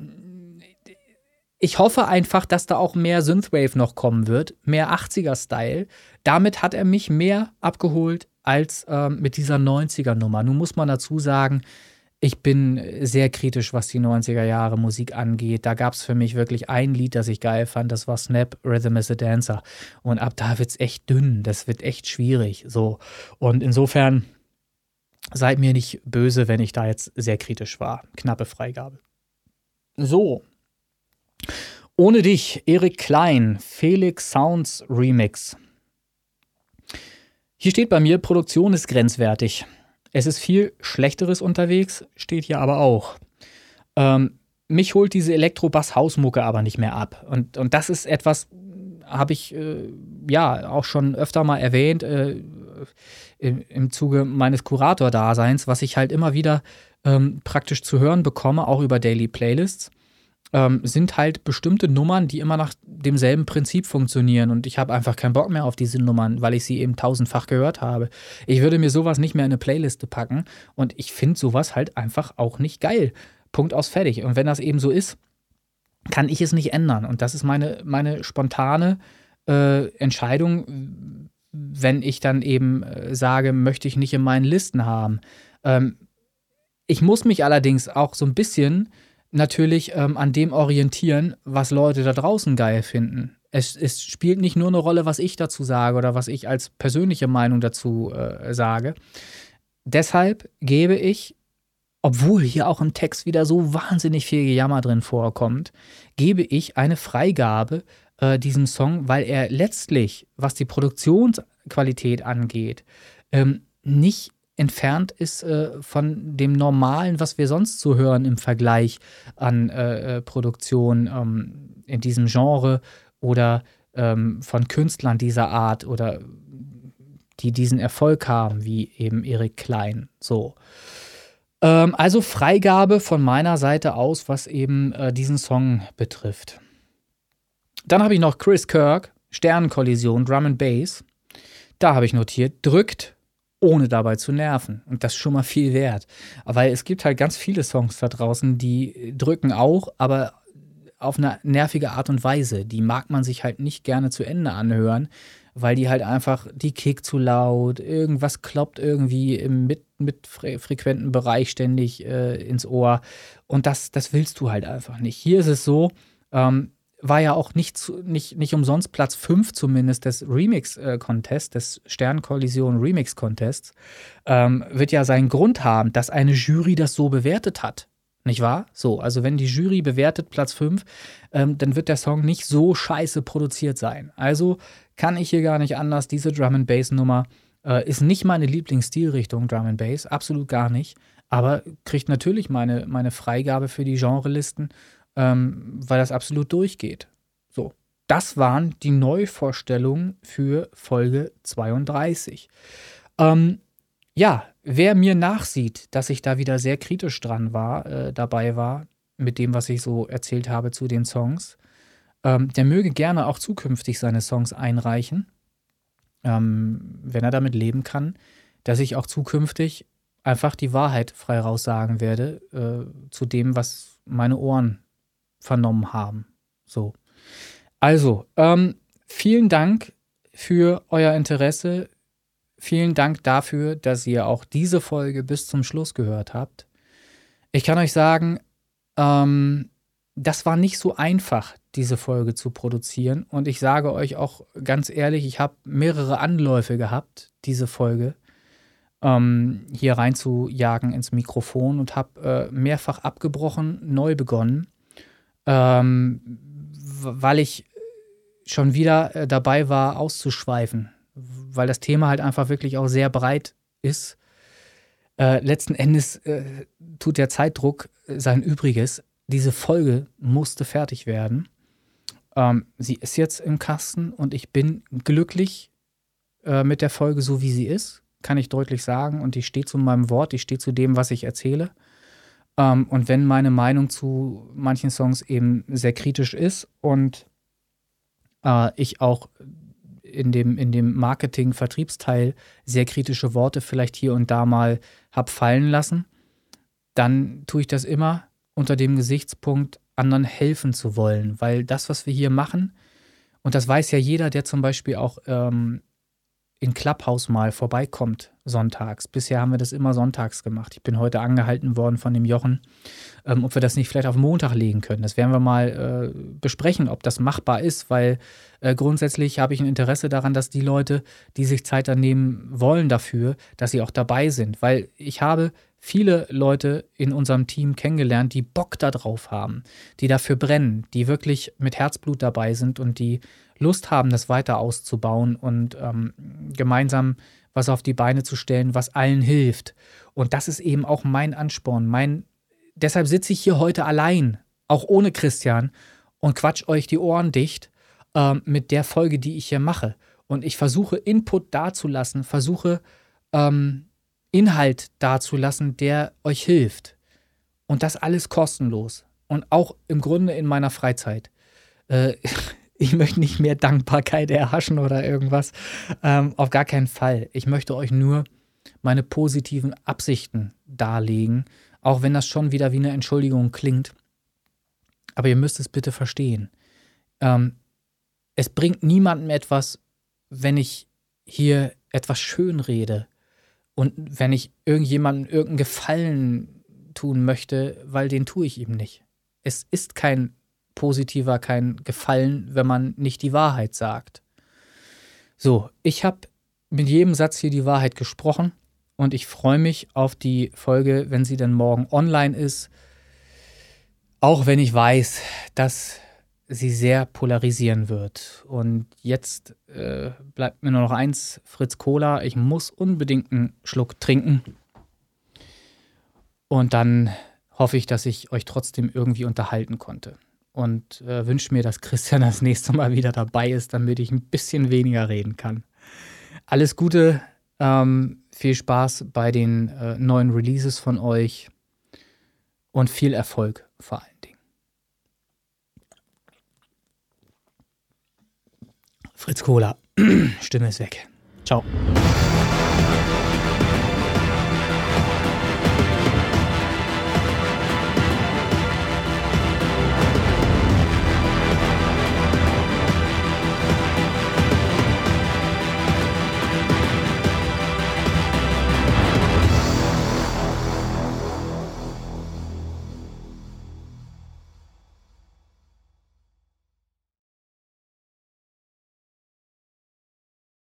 ich hoffe einfach, dass da auch mehr Synthwave noch kommen wird, mehr 80er-Style. Damit hat er mich mehr abgeholt als ähm, mit dieser 90er-Nummer. Nun muss man dazu sagen, ich bin sehr kritisch, was die 90er Jahre Musik angeht. Da gab es für mich wirklich ein Lied, das ich geil fand, das war Snap Rhythm is a Dancer. Und ab da wird es echt dünn, das wird echt schwierig. So. Und insofern seid mir nicht böse, wenn ich da jetzt sehr kritisch war. Knappe Freigabe. So. Ohne dich, Erik Klein, Felix Sounds Remix. Hier steht bei mir, Produktion ist grenzwertig. Es ist viel Schlechteres unterwegs, steht hier aber auch. Ähm, mich holt diese Elektrobass-Hausmucke aber nicht mehr ab. Und, und das ist etwas, habe ich äh, ja auch schon öfter mal erwähnt äh, im, im Zuge meines Kurator-Daseins, was ich halt immer wieder ähm, praktisch zu hören bekomme, auch über Daily Playlists ähm, sind halt bestimmte Nummern, die immer nach demselben Prinzip funktionieren. Und ich habe einfach keinen Bock mehr auf diese Nummern, weil ich sie eben tausendfach gehört habe. Ich würde mir sowas nicht mehr in eine Playliste packen. Und ich finde sowas halt einfach auch nicht geil. Punkt aus fertig. Und wenn das eben so ist, kann ich es nicht ändern. Und das ist meine, meine spontane äh, Entscheidung, wenn ich dann eben äh, sage, möchte ich nicht in meinen Listen haben. Ähm, ich muss mich allerdings auch so ein bisschen natürlich ähm, an dem orientieren, was Leute da draußen geil finden. Es, es, spielt nicht nur eine Rolle, was ich dazu sage oder was ich als persönliche Meinung dazu äh, sage. Deshalb gebe ich, obwohl hier auch im Text wieder so wahnsinnig viel Gejammer drin vorkommt, gebe ich eine Freigabe äh, diesem Song, weil er letztlich, was die Produktionsqualität angeht, ähm, nicht entfernt ist äh, von dem Normalen, was wir sonst so hören im Vergleich an äh, äh, Produktion ähm, in diesem Genre oder ähm, von Künstlern dieser Art oder die diesen Erfolg haben, wie eben Erik Klein. So. Ähm, also Freigabe von meiner Seite aus, was eben äh, diesen Song betrifft. Dann habe ich noch Chris Kirk, Sternenkollision, Drum and Bass. Da habe ich notiert, drückt, ohne dabei zu nerven. Und das ist schon mal viel wert. Weil es gibt halt ganz viele Songs da draußen, die drücken auch, aber auf eine nervige Art und Weise. Die mag man sich halt nicht gerne zu Ende anhören, weil die halt einfach, die Kick zu laut, irgendwas kloppt irgendwie im mit, mit frequenten Bereich ständig äh, ins Ohr. Und das, das willst du halt einfach nicht. Hier ist es so, ähm, war ja auch nicht, nicht, nicht umsonst Platz 5 zumindest des Remix-Contests, des Sternkollision Remix-Contests, ähm, wird ja seinen Grund haben, dass eine Jury das so bewertet hat. Nicht wahr? So, also wenn die Jury bewertet Platz 5, ähm, dann wird der Song nicht so scheiße produziert sein. Also kann ich hier gar nicht anders. Diese Drum and Bass Nummer äh, ist nicht meine Lieblingsstilrichtung, Drum and Bass, absolut gar nicht. Aber kriegt natürlich meine, meine Freigabe für die Genrelisten, ähm, weil das absolut durchgeht. So, das waren die Neuvorstellungen für Folge 32. Ähm, ja, wer mir nachsieht, dass ich da wieder sehr kritisch dran war, äh, dabei war, mit dem, was ich so erzählt habe zu den Songs, ähm, der möge gerne auch zukünftig seine Songs einreichen, ähm, wenn er damit leben kann, dass ich auch zukünftig einfach die Wahrheit frei raussagen werde äh, zu dem, was meine Ohren vernommen haben. So. Also, ähm, vielen Dank für euer Interesse. Vielen Dank dafür, dass ihr auch diese Folge bis zum Schluss gehört habt. Ich kann euch sagen, ähm, das war nicht so einfach, diese Folge zu produzieren. Und ich sage euch auch ganz ehrlich, ich habe mehrere Anläufe gehabt, diese Folge ähm, hier reinzujagen ins Mikrofon und habe äh, mehrfach abgebrochen, neu begonnen, ähm, weil ich schon wieder äh, dabei war, auszuschweifen weil das Thema halt einfach wirklich auch sehr breit ist. Äh, letzten Endes äh, tut der Zeitdruck sein Übriges. Diese Folge musste fertig werden. Ähm, sie ist jetzt im Kasten und ich bin glücklich äh, mit der Folge, so wie sie ist, kann ich deutlich sagen. Und ich stehe zu meinem Wort, ich stehe zu dem, was ich erzähle. Ähm, und wenn meine Meinung zu manchen Songs eben sehr kritisch ist und äh, ich auch in dem, in dem Marketing-Vertriebsteil sehr kritische Worte vielleicht hier und da mal habe fallen lassen, dann tue ich das immer unter dem Gesichtspunkt, anderen helfen zu wollen. Weil das, was wir hier machen, und das weiß ja jeder, der zum Beispiel auch ähm, in Clubhouse mal vorbeikommt, sonntags. Bisher haben wir das immer sonntags gemacht. Ich bin heute angehalten worden von dem Jochen, ähm, ob wir das nicht vielleicht auf Montag legen können. Das werden wir mal äh, besprechen, ob das machbar ist, weil äh, grundsätzlich habe ich ein Interesse daran, dass die Leute, die sich Zeit dann nehmen wollen dafür, dass sie auch dabei sind. Weil ich habe viele Leute in unserem Team kennengelernt, die Bock darauf haben, die dafür brennen, die wirklich mit Herzblut dabei sind und die Lust haben, das weiter auszubauen und ähm, gemeinsam was auf die Beine zu stellen, was allen hilft. Und das ist eben auch mein Ansporn. Mein, deshalb sitze ich hier heute allein, auch ohne Christian, und quatsch euch die Ohren dicht ähm, mit der Folge, die ich hier mache. Und ich versuche Input dazulassen, versuche ähm, Inhalt dazulassen, der euch hilft. Und das alles kostenlos. Und auch im Grunde in meiner Freizeit. Äh, ich möchte nicht mehr Dankbarkeit erhaschen oder irgendwas. Ähm, auf gar keinen Fall. Ich möchte euch nur meine positiven Absichten darlegen, auch wenn das schon wieder wie eine Entschuldigung klingt. Aber ihr müsst es bitte verstehen. Ähm, es bringt niemandem etwas, wenn ich hier etwas schön rede und wenn ich irgendjemandem irgendeinen Gefallen tun möchte, weil den tue ich ihm nicht. Es ist kein positiver, kein Gefallen, wenn man nicht die Wahrheit sagt. So, ich habe mit jedem Satz hier die Wahrheit gesprochen und ich freue mich auf die Folge, wenn sie dann morgen online ist. Auch wenn ich weiß, dass sie sehr polarisieren wird. Und jetzt äh, bleibt mir nur noch eins, Fritz Cola. Ich muss unbedingt einen Schluck trinken. Und dann hoffe ich, dass ich euch trotzdem irgendwie unterhalten konnte. Und äh, wünsche mir, dass Christian das nächste Mal wieder dabei ist, damit ich ein bisschen weniger reden kann. Alles Gute, ähm, viel Spaß bei den äh, neuen Releases von euch und viel Erfolg vor allen Dingen. Fritz Cola, Stimme ist weg. Ciao.